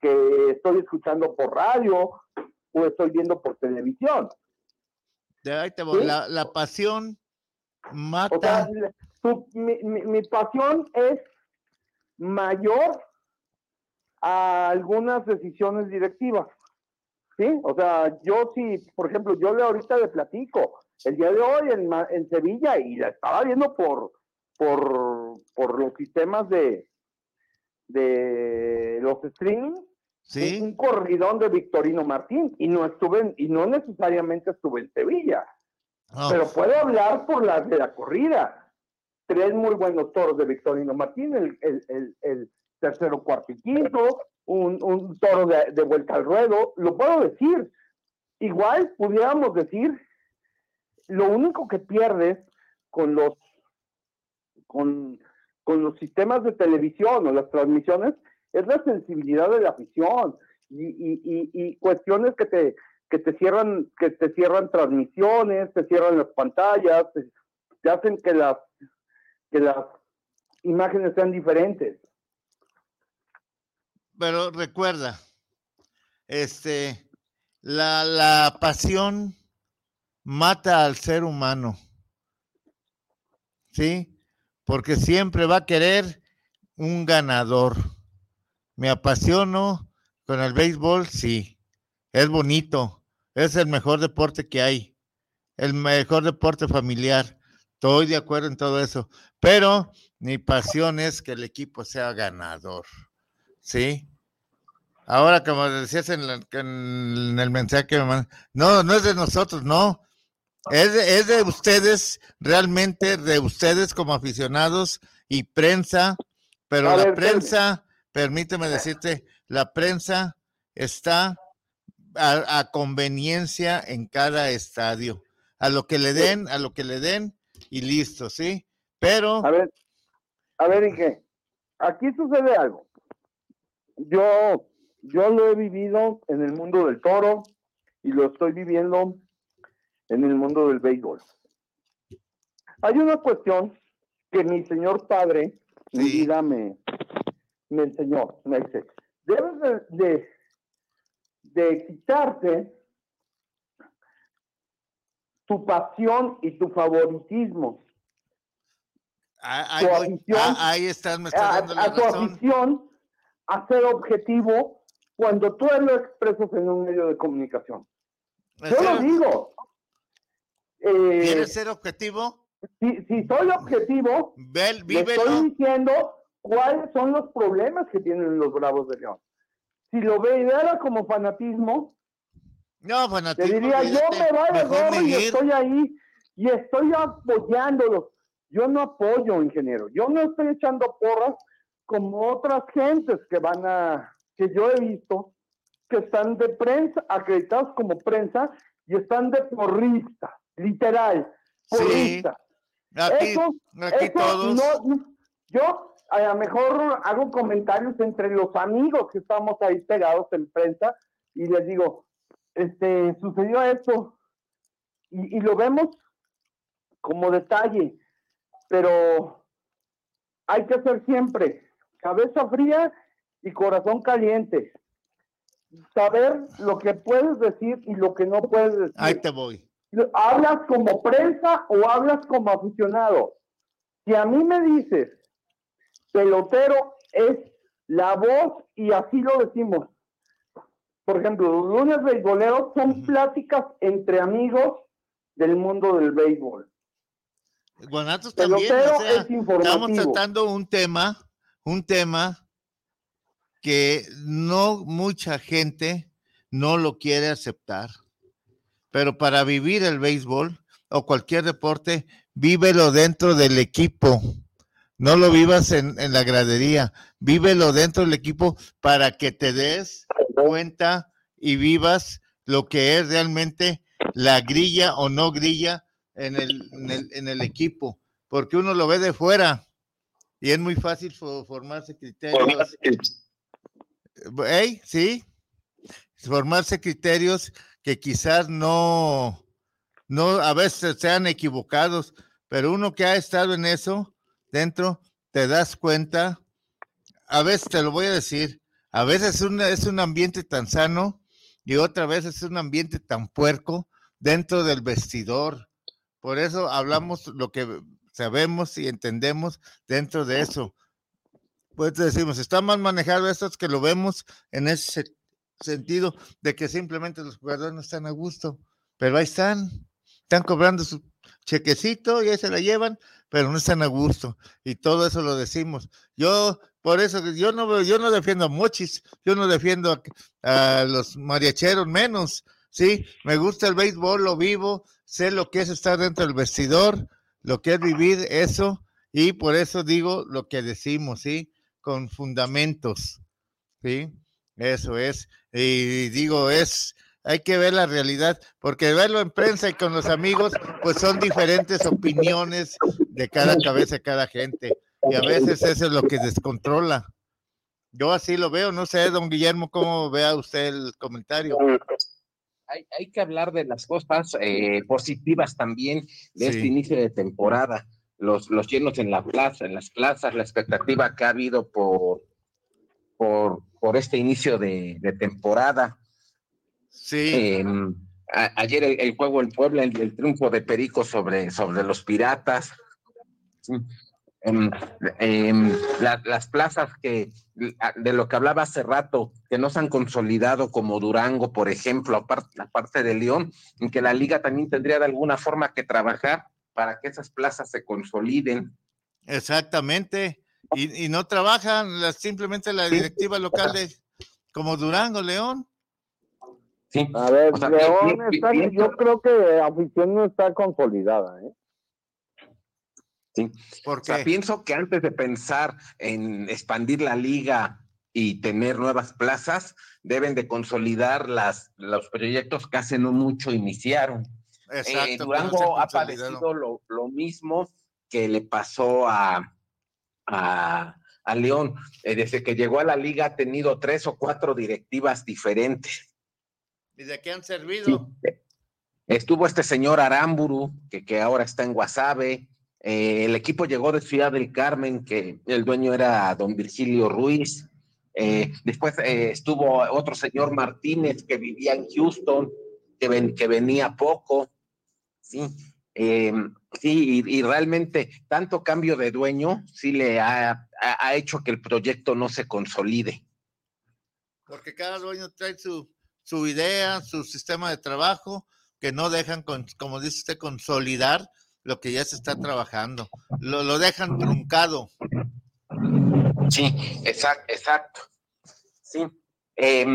que estoy escuchando por radio o estoy viendo por televisión. la, la, pasión mata. mi, mi pasión es mayor a algunas decisiones directivas. ¿Sí? O sea, yo sí, por ejemplo, yo le ahorita le platico, el día de hoy en, en Sevilla, y la estaba viendo por, por, por los sistemas de, de los streaming, ¿Sí? un corridón de Victorino Martín, y no estuve, y no necesariamente estuve en Sevilla, ah. pero puedo hablar por la de la corrida. Tres muy buenos toros de Victorino Martín, el, el, el, el tercero, cuarto y quinto, un, toro de, vuelta al ruedo, lo puedo decir. Igual pudiéramos decir, lo único que pierdes con los, con, los sistemas de televisión o las transmisiones es la sensibilidad de la afición y, cuestiones que te, que te cierran, que te cierran transmisiones, te cierran las pantallas, te, hacen que las, que las imágenes sean diferentes pero recuerda, este, la, la pasión mata al ser humano. ¿Sí? Porque siempre va a querer un ganador. Me apasiono con el béisbol, sí. Es bonito. Es el mejor deporte que hay. El mejor deporte familiar. Estoy de acuerdo en todo eso. Pero mi pasión es que el equipo sea ganador. ¿Sí? Ahora, como decías en, el mensaje que me mandan, no, no es de nosotros, no. Es de, es de ustedes, realmente de ustedes como aficionados y prensa, pero la prensa, permíteme decirte, la prensa está a, a, conveniencia en cada estadio. A lo que le den, a lo que le den y listo, ¿sí? Pero... A ver, a ver, Inge, aquí sucede algo. Yo yo lo he vivido en el mundo del toro y lo estoy viviendo en el mundo del béisbol. Hay una cuestión que mi señor padre, mi vida me, me enseñó. Me dice, debes de, de, quitarte tu pasión y tu favoritismo. Ahí, ahí estás, me estás dando la a tu afición a ser objetivo cuando tú lo expresas en un medio de comunicación. Yo lo digo. Eh, ¿Quieres ser objetivo? Si, si soy objetivo, Vel, estoy diciendo cuáles son los problemas que tienen los Bravos de León. Si lo veía como fanatismo, no, fanatismo, te diría, yo me voy de y estoy ahí y estoy apoyándolos. Yo no apoyo, ingeniero. Yo no estoy echando porras como otras gentes que van a que yo he visto que están de prensa, acreditados como prensa, y están de porrista, literal, porrista. Aquí, aquí todos. yo a lo mejor hago comentarios entre los amigos que estamos ahí pegados en prensa y les digo, este, sucedió esto y, y lo vemos como detalle, pero hay que hacer siempre cabeza fría y corazón caliente. Saber lo que puedes decir y lo que no puedes decir. Ahí te voy. ¿Hablas como prensa o hablas como aficionado? Si a mí me dices, pelotero es la voz y así lo decimos. Por ejemplo, los lunes beisboleros son pláticas entre amigos del mundo del béisbol. Guanatos también, estamos tratando un tema, un tema que no mucha gente no lo quiere aceptar. Pero para vivir el béisbol o cualquier deporte, vívelo dentro del equipo. No lo vivas en, la gradería, vívelo dentro del equipo para que te des cuenta y vivas lo que es realmente la grilla o no grilla en el, en el equipo, porque uno lo ve de fuera y es muy fácil formarse criterios. ¿Hey? ¿Sí? Formarse criterios que quizás no, no, a veces sean equivocados, pero uno que ha estado en eso dentro, te das cuenta, a veces te lo voy a decir, a veces es un, es un ambiente tan sano y otra vez es un ambiente tan puerco dentro del vestidor. Por eso hablamos lo que sabemos y entendemos dentro de eso. Pues decimos, está mal manejado esto, es que lo vemos en ese sentido de que simplemente los jugadores no están a gusto, pero ahí están, están cobrando su chequecito y ahí se la llevan, pero no están a gusto. Y todo eso lo decimos. Yo, por eso, yo no, yo no defiendo a Mochis, yo no defiendo a, a los mariacheros menos, ¿sí? Me gusta el béisbol, lo vivo, sé lo que es estar dentro del vestidor, lo que es vivir eso, y por eso digo lo que decimos, ¿sí? Con fundamentos, ¿sí? Eso es. Y digo, es, hay que ver la realidad, porque verlo en prensa y con los amigos, pues son diferentes opiniones de cada cabeza, cada gente. Y a veces eso es lo que descontrola. Yo así lo veo, no sé, don Guillermo, cómo vea usted el comentario hay, que hablar de las cosas eh, positivas también de este inicio de temporada. Los, los llenos en la plaza, en las plazas, la expectativa que ha habido por, por, por este inicio de, temporada. Sí. Em, ayer el, juego en Puebla, el, triunfo de Perico sobre, sobre los Piratas. En, las plazas que de lo que hablaba hace rato, que no se han consolidado como Durango, por ejemplo, aparte, la parte de León, en que la liga también tendría de alguna forma que trabajar para que esas plazas se consoliden. Exactamente, y, no trabajan simplemente la directiva local de como Durango, León. Sí. A ver, León está, yo creo que la afición no está consolidada, ¿eh? Sí. O sea, pienso que antes de pensar en expandir la liga y tener nuevas plazas, deben de consolidar las, los proyectos que hace no mucho iniciaron. Eh, Durango ha padecido lo, mismo que le pasó a, a, León. Eh, desde que llegó a la liga ha tenido tres o cuatro directivas diferentes. ¿Y de qué han servido? Estuvo este señor Aramburu, que, que ahora está en Guasave, eh, el equipo llegó de Ciudad del Carmen, que el dueño era don Virgilio Ruiz. Eh, después eh, estuvo otro señor Martínez que vivía en Houston, que, que venía poco. Sí, sí y, realmente tanto cambio de dueño sí le ha, hecho que el proyecto no se consolide. Porque cada dueño trae su, su idea, su sistema de trabajo, que no dejan, como dice usted, consolidar lo que ya se está trabajando. Lo, lo dejan truncado. Sí, exacto, exacto. Sí. Eh,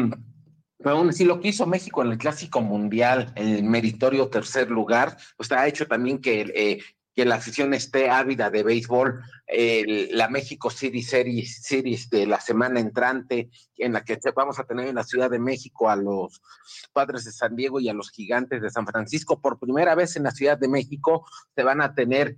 pero aún así, lo que hizo México en el Clásico Mundial, el meritorio tercer lugar, pues ha hecho también que eh, que la afición esté ávida de béisbol. la México City Series, Series de la semana entrante, en la que vamos a tener en la Ciudad de México a los padres de San Diego y a los gigantes de San Francisco. Por primera vez en la Ciudad de México se van a tener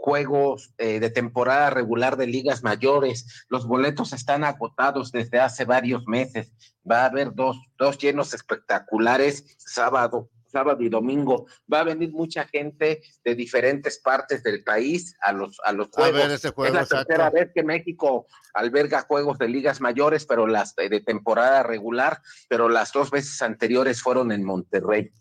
juegos eh, de temporada regular de ligas mayores. Los boletos están agotados desde hace varios meses. Va a haber dos, dos llenos espectaculares sábado, sábado y domingo. Va a venir mucha gente de diferentes partes del país a los, a los juegos. es la tercera vez que México alberga juegos de ligas mayores, pero las de temporada regular, pero las dos veces anteriores fueron en Monterrey.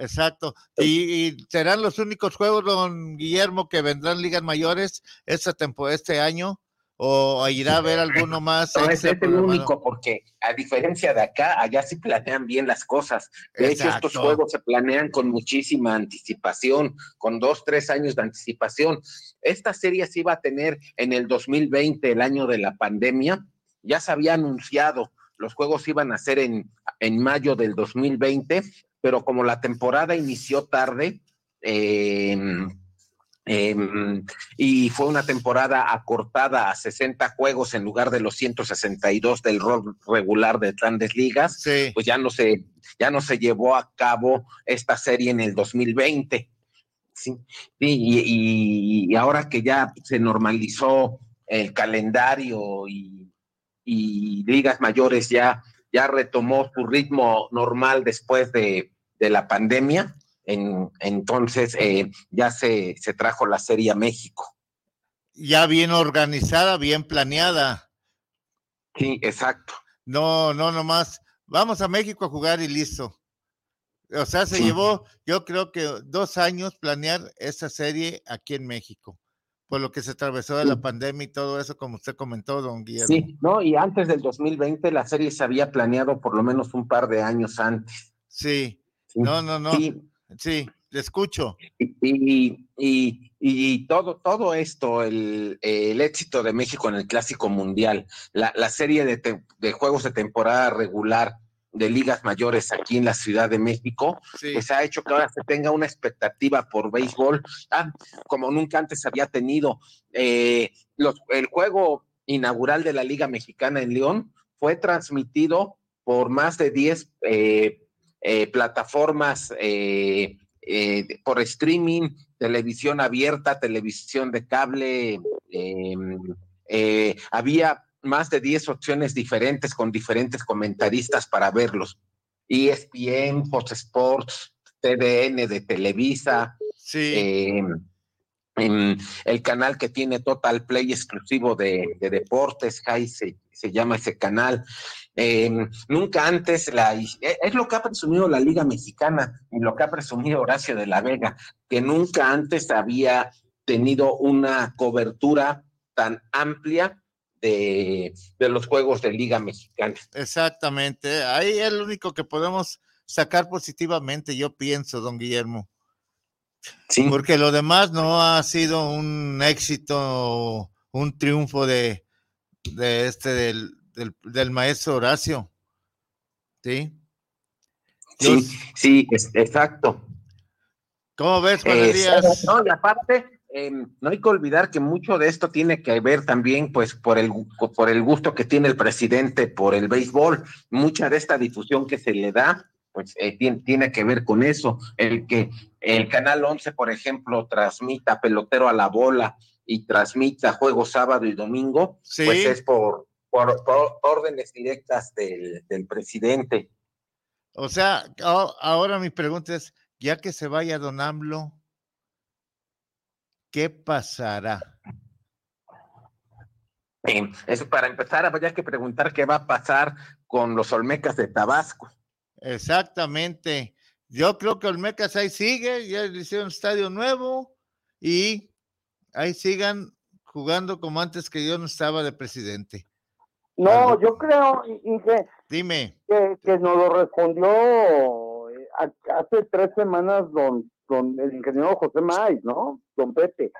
Exacto. Y, serán los únicos juegos, don Guillermo, que vendrán ligas mayores esta temporada, este año. ¿O irá a haber alguno más? No, es, el único, porque a diferencia de acá, allá sí planean bien las cosas. De hecho, estos juegos se planean con muchísima anticipación, con dos, tres años de anticipación. Esta serie se iba a tener en el 2020, el año de la pandemia. Ya se había anunciado, los juegos iban a ser en, en mayo del 2020, pero como la temporada inició tarde, em, em, y fue una temporada acortada a 60 juegos en lugar de los 162 del rol regular de grandes ligas, pues ya no se ya no se llevó a cabo esta serie en el 2020. Sí, y, ahora que ya se normalizó el calendario y, y ligas mayores ya ya retomó su ritmo normal después de, la pandemia. En, entonces eh, ya se, se trajo la serie a México. Ya bien organizada, bien planeada. Sí, exacto. No, no, nomás. Vamos a México a jugar y listo. O sea, se llevó, yo creo que dos años planear esa serie aquí en México por lo que se atravesó de la pandemia y todo eso, como usted comentó, don Guillermo. Sí, no, y antes del 2020 la serie se había planeado por lo menos un par de años antes. Sí, no, no, no. Sí, le escucho. Y, y, y, todo, todo esto, el, el, éxito de México en el Clásico Mundial, la, la serie de, de juegos de temporada regular, de ligas mayores aquí en la Ciudad de México, que pues ha hecho que ahora se tenga una expectativa por béisbol, ah, como nunca antes había tenido. Eh, los, el juego inaugural de la Liga Mexicana en León fue transmitido por más de 10 eh, eh, plataformas por streaming, televisión abierta, televisión de cable. Em, había más de 10 opciones diferentes con diferentes comentaristas para verlos. ESPN, Fox Sports, TDN de Televisa, el canal que tiene Total Play exclusivo de, deportes, Jai se, llama ese canal. Em, nunca antes, e, es lo que ha presumido la Liga Mexicana y lo que ha presumido Horacio de la Vega, que nunca antes había tenido una cobertura tan amplia de, los juegos de Liga Mexicana. Exactamente, ahí es lo único que podemos sacar positivamente, yo pienso, don Guillermo. Sí. Porque lo demás no ha sido un éxito, un triunfo de, de este, del, del, maestro Horacio. ¿Sí? Sí, sí, exacto. ¿Cómo ves, Juan Díaz? No, y aparte, Em, no hay que olvidar que mucho de esto tiene que ver también, pues, por el, por el gusto que tiene el presidente por el béisbol. Mucha de esta difusión que se le da, pues, eh, tiene, que ver con eso. El que el Canal 11, por ejemplo, transmita pelotero a la bola y transmita juego sábado y domingo, pues es por, por, órdenes directas del, del presidente. O sea, ahora mi pregunta es, ya que se vaya Don AMLO, ¿qué pasará? eso para empezar, habría que preguntar qué va a pasar con los Olmecas de Tabasco. Exactamente. Yo creo que Olmecas ahí sigue, ya hicieron un estadio nuevo y ahí sigan jugando como antes que yo no estaba de presidente. No, yo creo, Inge, Dime. Que, que, nos lo respondió eh, hace tres semanas don el ingeniero José Maiz, ¿no? Don Pepe,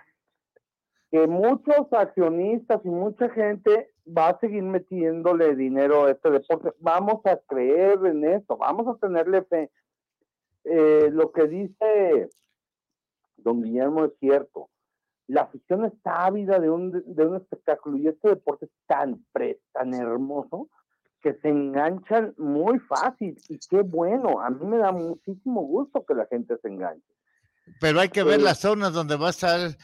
que muchos accionistas y mucha gente va a seguir metiéndole dinero a este deporte. Vamos a creer en esto, vamos a tenerle fe. Eh, lo que dice don Guillermo es cierto. la afición está ávida de un, de un espectáculo y este deporte es tan, tan hermoso que se enganchan muy fácil y qué bueno, a mí me da muchísimo gusto que la gente se enganche. Pero hay que ver las zonas donde va a estar, eh,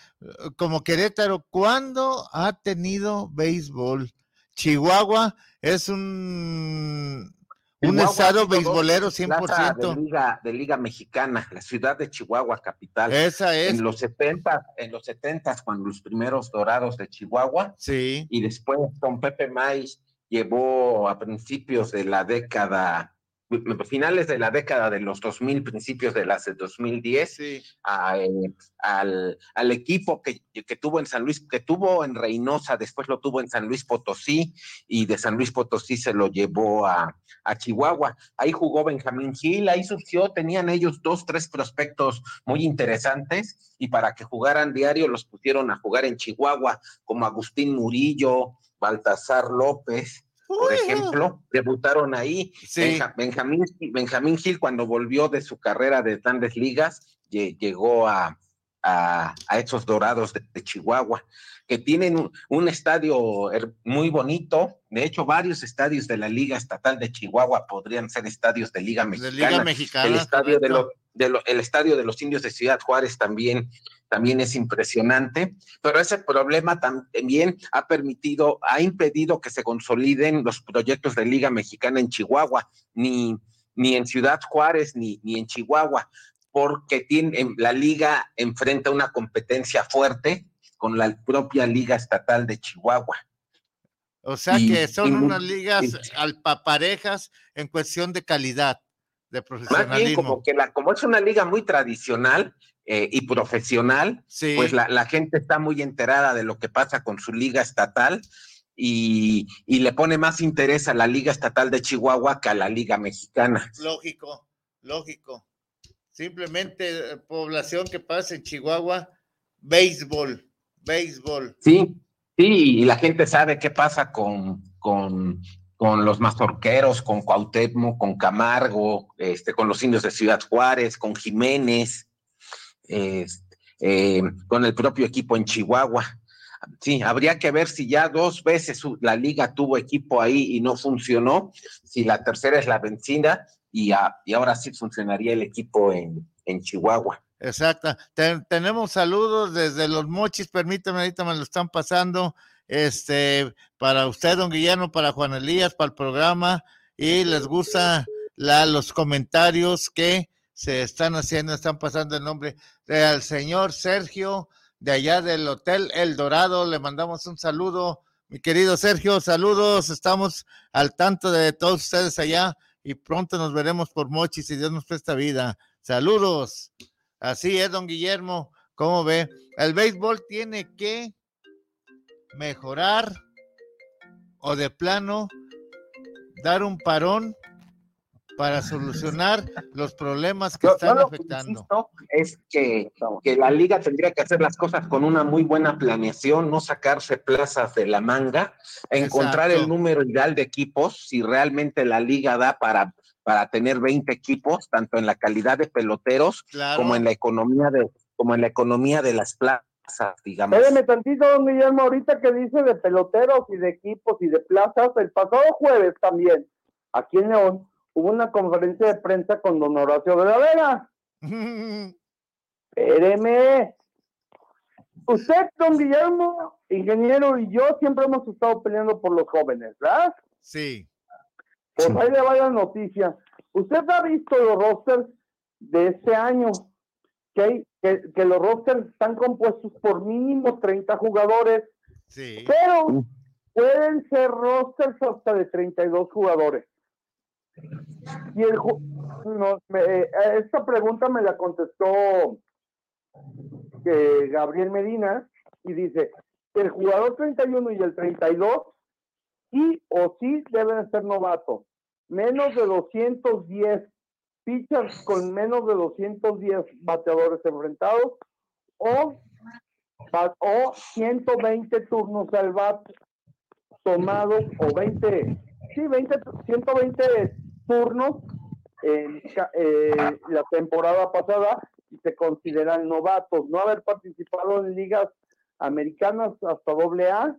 como Querétaro, ¿cuándo ha tenido béisbol? Chihuahua es un, un estado beisbolero 100%. De liga, de liga mexicana, la ciudad de Chihuahua, capital. Esa es. En los 70, en los 70, cuando los primeros dorados de Chihuahua. Sí. Y después con Pepe Mais llevó a principios de la década finales de la década de los 2000, principios de las de 2010, eh, al, al, equipo que, que, tuvo en San Luis, que tuvo en Reynosa, después lo tuvo en San Luis Potosí y de San Luis Potosí se lo llevó a, a Chihuahua. Ahí jugó Benjamín Gil, ahí surgió, tenían ellos dos, tres prospectos muy interesantes y para que jugaran diario los pusieron a jugar en Chihuahua, como Agustín Murillo, Baltasar López, por ejemplo, debutaron ahí. Benjamín, Benjamín Gil, cuando volvió de su carrera de grandes ligas, llegó a, a, esos dorados de, Chihuahua, que tienen un, estadio muy bonito. De hecho, varios estadios de la Liga Estatal de Chihuahua podrían ser estadios de Liga Mexicana. Mexicana el estadio de, de el estadio de los indios de Ciudad Juárez también también es impresionante, pero ese problema también ha permitido, ha impedido que se consoliden los proyectos de Liga Mexicana en Chihuahua, ni, ni en Ciudad Juárez, ni, ni en Chihuahua, porque tiene, la liga enfrenta una competencia fuerte con la propia Liga Estatal de Chihuahua. O sea que son unas ligas alpaparejas en cuestión de calidad, de profesionalismo. Más bien como que la, como es una liga muy tradicional, eh, y profesional, pues la, gente está muy enterada de lo que pasa con su liga estatal y, le pone más interés a la liga estatal de Chihuahua que a la liga mexicana. Lógico, lógico. Simplemente eh, población que pasa en Chihuahua, béisbol, béisbol. Sí, sí, y la gente sabe qué pasa con, con, con los mazorqueros, con Cuauhtémoc, con Camargo, este, con los indios de Ciudad Juárez, con Jiménez, eh, con el propio equipo en Chihuahua. Sí, habría que ver si ya dos veces la liga tuvo equipo ahí y no funcionó, si la tercera es la vencida y, ahora sí funcionaría el equipo en, Chihuahua. Exacto. tenemos saludos desde los mochis, permítame, ahorita me lo están pasando. Este, para usted, don Guillermo, para Juan Elías, para el programa, y les gusta los comentarios que se están haciendo, están pasando el nombre del señor Sergio de allá del Hotel El Dorado. Le mandamos un saludo, mi querido Sergio, saludos, estamos al tanto de todos ustedes allá y pronto nos veremos por Mochi si Dios nos presta vida. Saludos. Así es, don Guillermo, ¿cómo ve? El béisbol tiene que mejorar o de plano dar un parón para solucionar los problemas que están afectando. es que, que, la liga tendría que hacer las cosas con una muy buena planeación, no sacarse plazas de la manga, encontrar el número ideal de equipos, si realmente la liga da para, para tener 20 equipos, tanto en la calidad de peloteros como en la economía de, como en la economía de las plazas. Digamos. Espérame tantito, don Guillermo, ahorita que dice de peloteros y de equipos y de plazas, el pasado jueves también, aquí en León, hubo una conferencia de prensa con don Horacio de la Vega. Espéreme. Usted, don Guillermo, ingeniero, y yo siempre hemos estado peleando por los jóvenes, ¿verdad? Sí. Pues ahí le va la noticia. Usted ha visto los rosters de este año, que, que, que los rosters están compuestos por mínimo 30 jugadores, sí. pero pueden ser rosters hasta de 32 jugadores. Y el no, eh, esta pregunta me la contestó que Gabriel Medina y dice, el jugador 31 y el 32 sí o sí deben ser novatos. Menos de 210 pitchers con menos de 210 bateadores enfrentados o, o 120 turnos al bat tomados o 20, sí, 20, 120 turnos en eh, la temporada pasada y se consideran novatos. No haber participado en ligas americanas hasta doble A,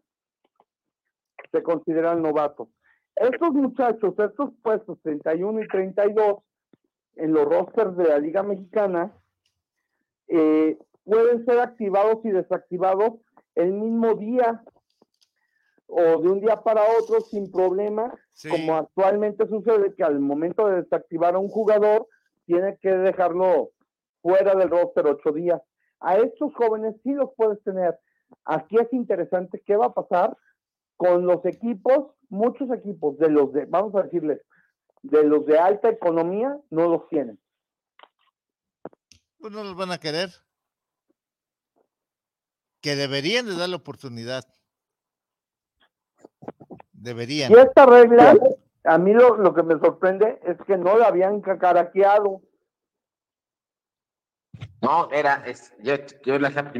se consideran novatos. Estos muchachos, estos puestos 31 y 32 en los rosters de la Liga Mexicana, eh, pueden ser activados y desactivados el mismo día o de un día para otro sin problema, como actualmente sucede que al momento de desactivar a un jugador, tiene que dejarlo fuera del roster ocho días. A estos jóvenes sí los puedes tener. Aquí es interesante qué va a pasar con los equipos, muchos equipos de los de, vamos a decirles, de los de alta economía, no los tienen. Pues no los van a querer. Que deberían de dar la oportunidad. Deberían. Y esta regla, a mí lo, lo que me sorprende es que no la habían cacaraqueado. No, era, es, yo, yo la, la,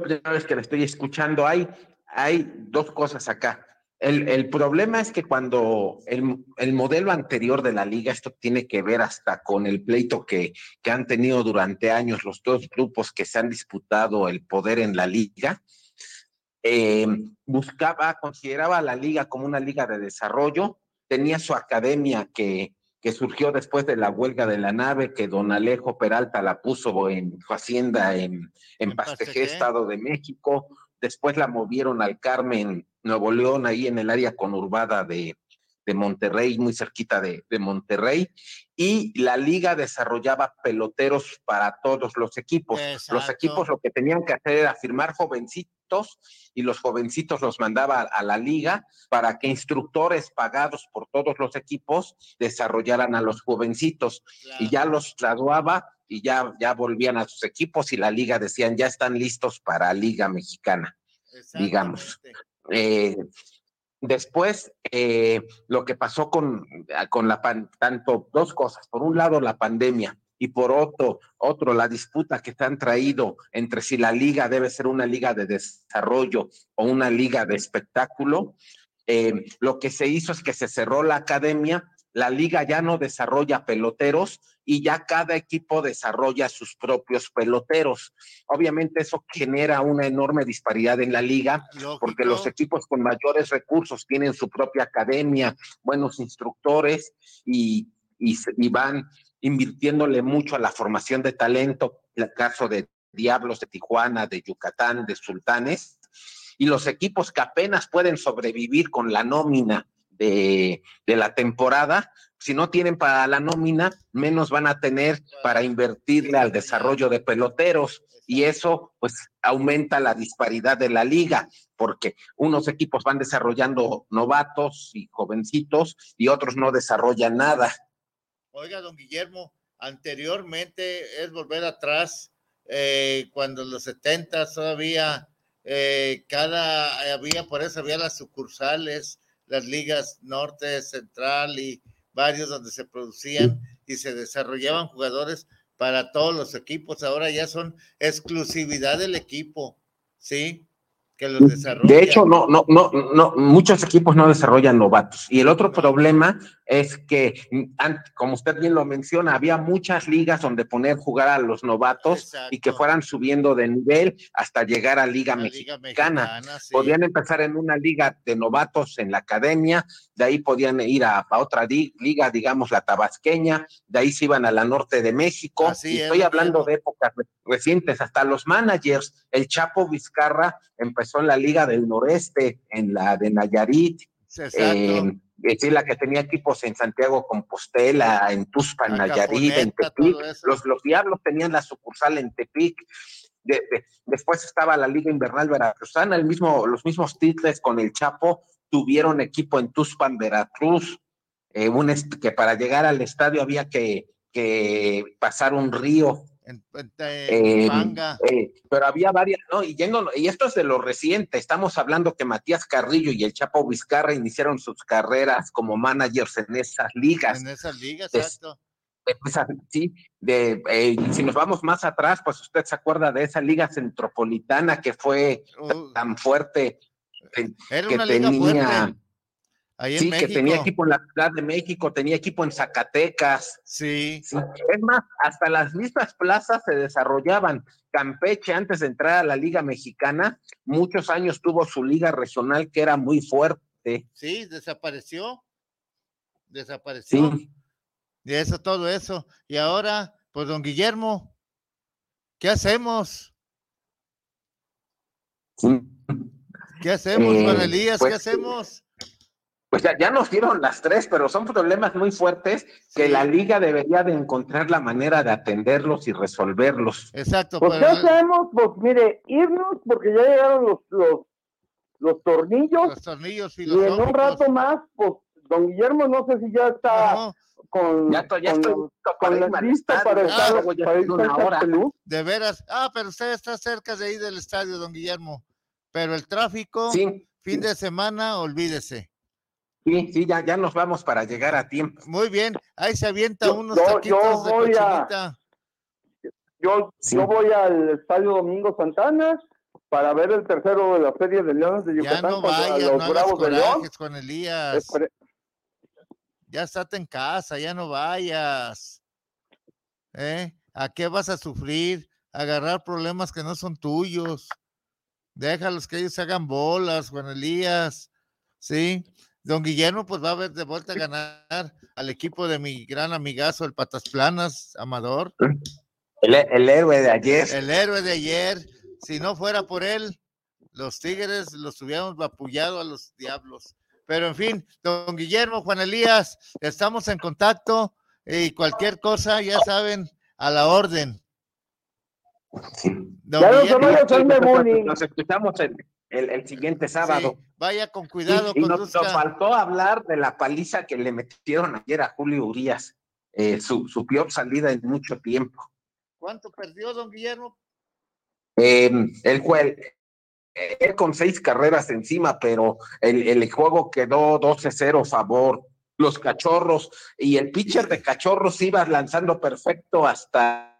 primera vez que la estoy escuchando, hay, hay dos cosas acá. El, el problema es que cuando el, el, modelo anterior de la liga, esto tiene que ver hasta con el pleito que, que han tenido durante años los dos grupos que se han disputado el poder en la liga, eh, buscaba, consideraba a la liga como una liga de desarrollo, tenía su academia que, que surgió después de la huelga de la nave, que don Alejo Peralta la puso en su hacienda en, en Pastejé, Estado de México, después la movieron al Carmen, Nuevo León, ahí en el área conurbada de, de Monterrey, muy cerquita de, de, Monterrey, y la liga desarrollaba peloteros para todos los equipos. Los equipos lo que tenían que hacer era firmar jovencitos y los jovencitos los mandaba a, la liga para que instructores pagados por todos los equipos desarrollaran a los jovencitos y ya los graduaba y ya, ya volvían a sus equipos y la liga decían ya están listos para Liga Mexicana, digamos. Eh, Después, eh, lo que pasó con, con la tanto dos cosas. Por un lado, la pandemia y por otro, otro, la disputa que se han traído entre si la liga debe ser una liga de desarrollo o una liga de espectáculo. Eh, lo que se hizo es que se cerró la academia la liga ya no desarrolla peloteros y ya cada equipo desarrolla sus propios peloteros. Obviamente eso genera una enorme disparidad en la liga porque los equipos con mayores recursos tienen su propia academia, buenos instructores y, y, van invirtiéndole mucho a la formación de talento, el caso de Diablos de Tijuana, de Yucatán, de Sultanes, y los equipos que apenas pueden sobrevivir con la nómina de, la temporada, si no tienen para la nómina, menos van a tener para invertirle al desarrollo de peloteros y eso pues aumenta la disparidad de la liga, porque unos equipos van desarrollando novatos y jovencitos y otros no desarrollan nada. Oiga, don Guillermo, anteriormente es volver atrás, eh, cuando en los 70 todavía eh, cada, había, por eso había las sucursales, las ligas norte, central y varios donde se producían y se desarrollaban jugadores para todos los equipos. Ahora ya son exclusividad del equipo, ¿sí? que los desarrollan. De hecho, no, no, no, no, muchos equipos no desarrollan novatos. Y el otro problema es que, como usted bien lo menciona, había muchas ligas donde poner jugar a los novatos y que fueran subiendo de nivel hasta llegar a Liga, Mexicana. Podían empezar en una liga de novatos en la academia, de ahí podían ir a, otra liga, digamos la tabasqueña, de ahí se iban a la norte de México. y estoy hablando de épocas recientes, hasta los managers, el Chapo Vizcarra empezó en la Liga del Noreste, en la de Nayarit. Eh, es la que tenía equipos en Santiago Compostela, en Tuspan, Nayarit, en Tepic. Los, los Diablos tenían la sucursal en Tepic. después estaba la Liga Invernal Veracruzana, el mismo, los mismos títulos con el Chapo tuvieron equipo en Tuspan, Veracruz. Eh, un que para llegar al estadio había que, que pasar un río eh, eh, pero había varias, ¿no? Y, y esto es de lo reciente, estamos hablando que Matías Carrillo y el Chapo Vizcarra iniciaron sus carreras como managers en esas ligas. En esas ligas, exacto. sí, de, eh, si nos vamos más atrás, pues usted se acuerda de esa liga centropolitana que fue uh. tan fuerte. Era una liga fuerte. Sí, que tenía equipo en la Ciudad de México, tenía equipo en Zacatecas. Sí. sí. Es más, hasta las mismas plazas se desarrollaban. Campeche, antes de entrar a la Liga Mexicana, muchos años tuvo su liga regional que era muy fuerte. Sí, desapareció. Desapareció. Sí. Y eso, todo eso. Y ahora, pues, don Guillermo, ¿qué hacemos? ¿Qué hacemos, Juan eh, Elías? ¿Qué pues, hacemos? Pues ya, ya, nos dieron las tres, pero son problemas muy fuertes que la liga debería de encontrar la manera de atenderlos y resolverlos. Exacto. Pues, ¿qué hacemos? Pues mire, irnos porque ya llegaron los, los, los tornillos. Los tornillos y en un rato más, pues, don Guillermo, no sé si ya está con, ya, ya con, con la lista para, estar, ah, para ir una hora. De veras. Ah, pero usted está cerca de ahí del estadio, don Guillermo. Pero el tráfico, fin de semana, olvídese. Sí, sí, ya, ya nos vamos para llegar a tiempo. Muy bien, ahí se avienta unos yo, taquitos yo voy a, yo, yo voy al Estadio Domingo Santana para ver el tercero de la Feria de Leones de Yucatán. Ya no vayas, los no Bravos de León. con Elías. Ya estate en casa, ya no vayas. ¿Eh? ¿A qué vas a sufrir? Agarrar problemas que no son tuyos. Déjalos que ellos se hagan bolas, Juan Elías. ¿Sí? Don Guillermo, pues va a ver de vuelta a ganar al equipo de mi gran amigazo, el Patas Planas, Amador. El, el, héroe de ayer. El héroe de ayer. Si no fuera por él, los Tigres los hubiéramos vapullado a los diablos. Pero en fin, don Guillermo, Juan Elías, estamos en contacto y cualquier cosa, ya saben, a la orden. Don Guillermo, nos escuchamos el, siguiente sábado. vaya con cuidado. Y, nos, faltó hablar de la paliza que le metieron ayer a Julio Urias, eh, su, su, peor salida en mucho tiempo. ¿Cuánto perdió, don Guillermo? Eh, el juez, él con seis carreras encima, pero el, el juego quedó 12-0 favor. Los cachorros y el pitcher de cachorros iba lanzando perfecto hasta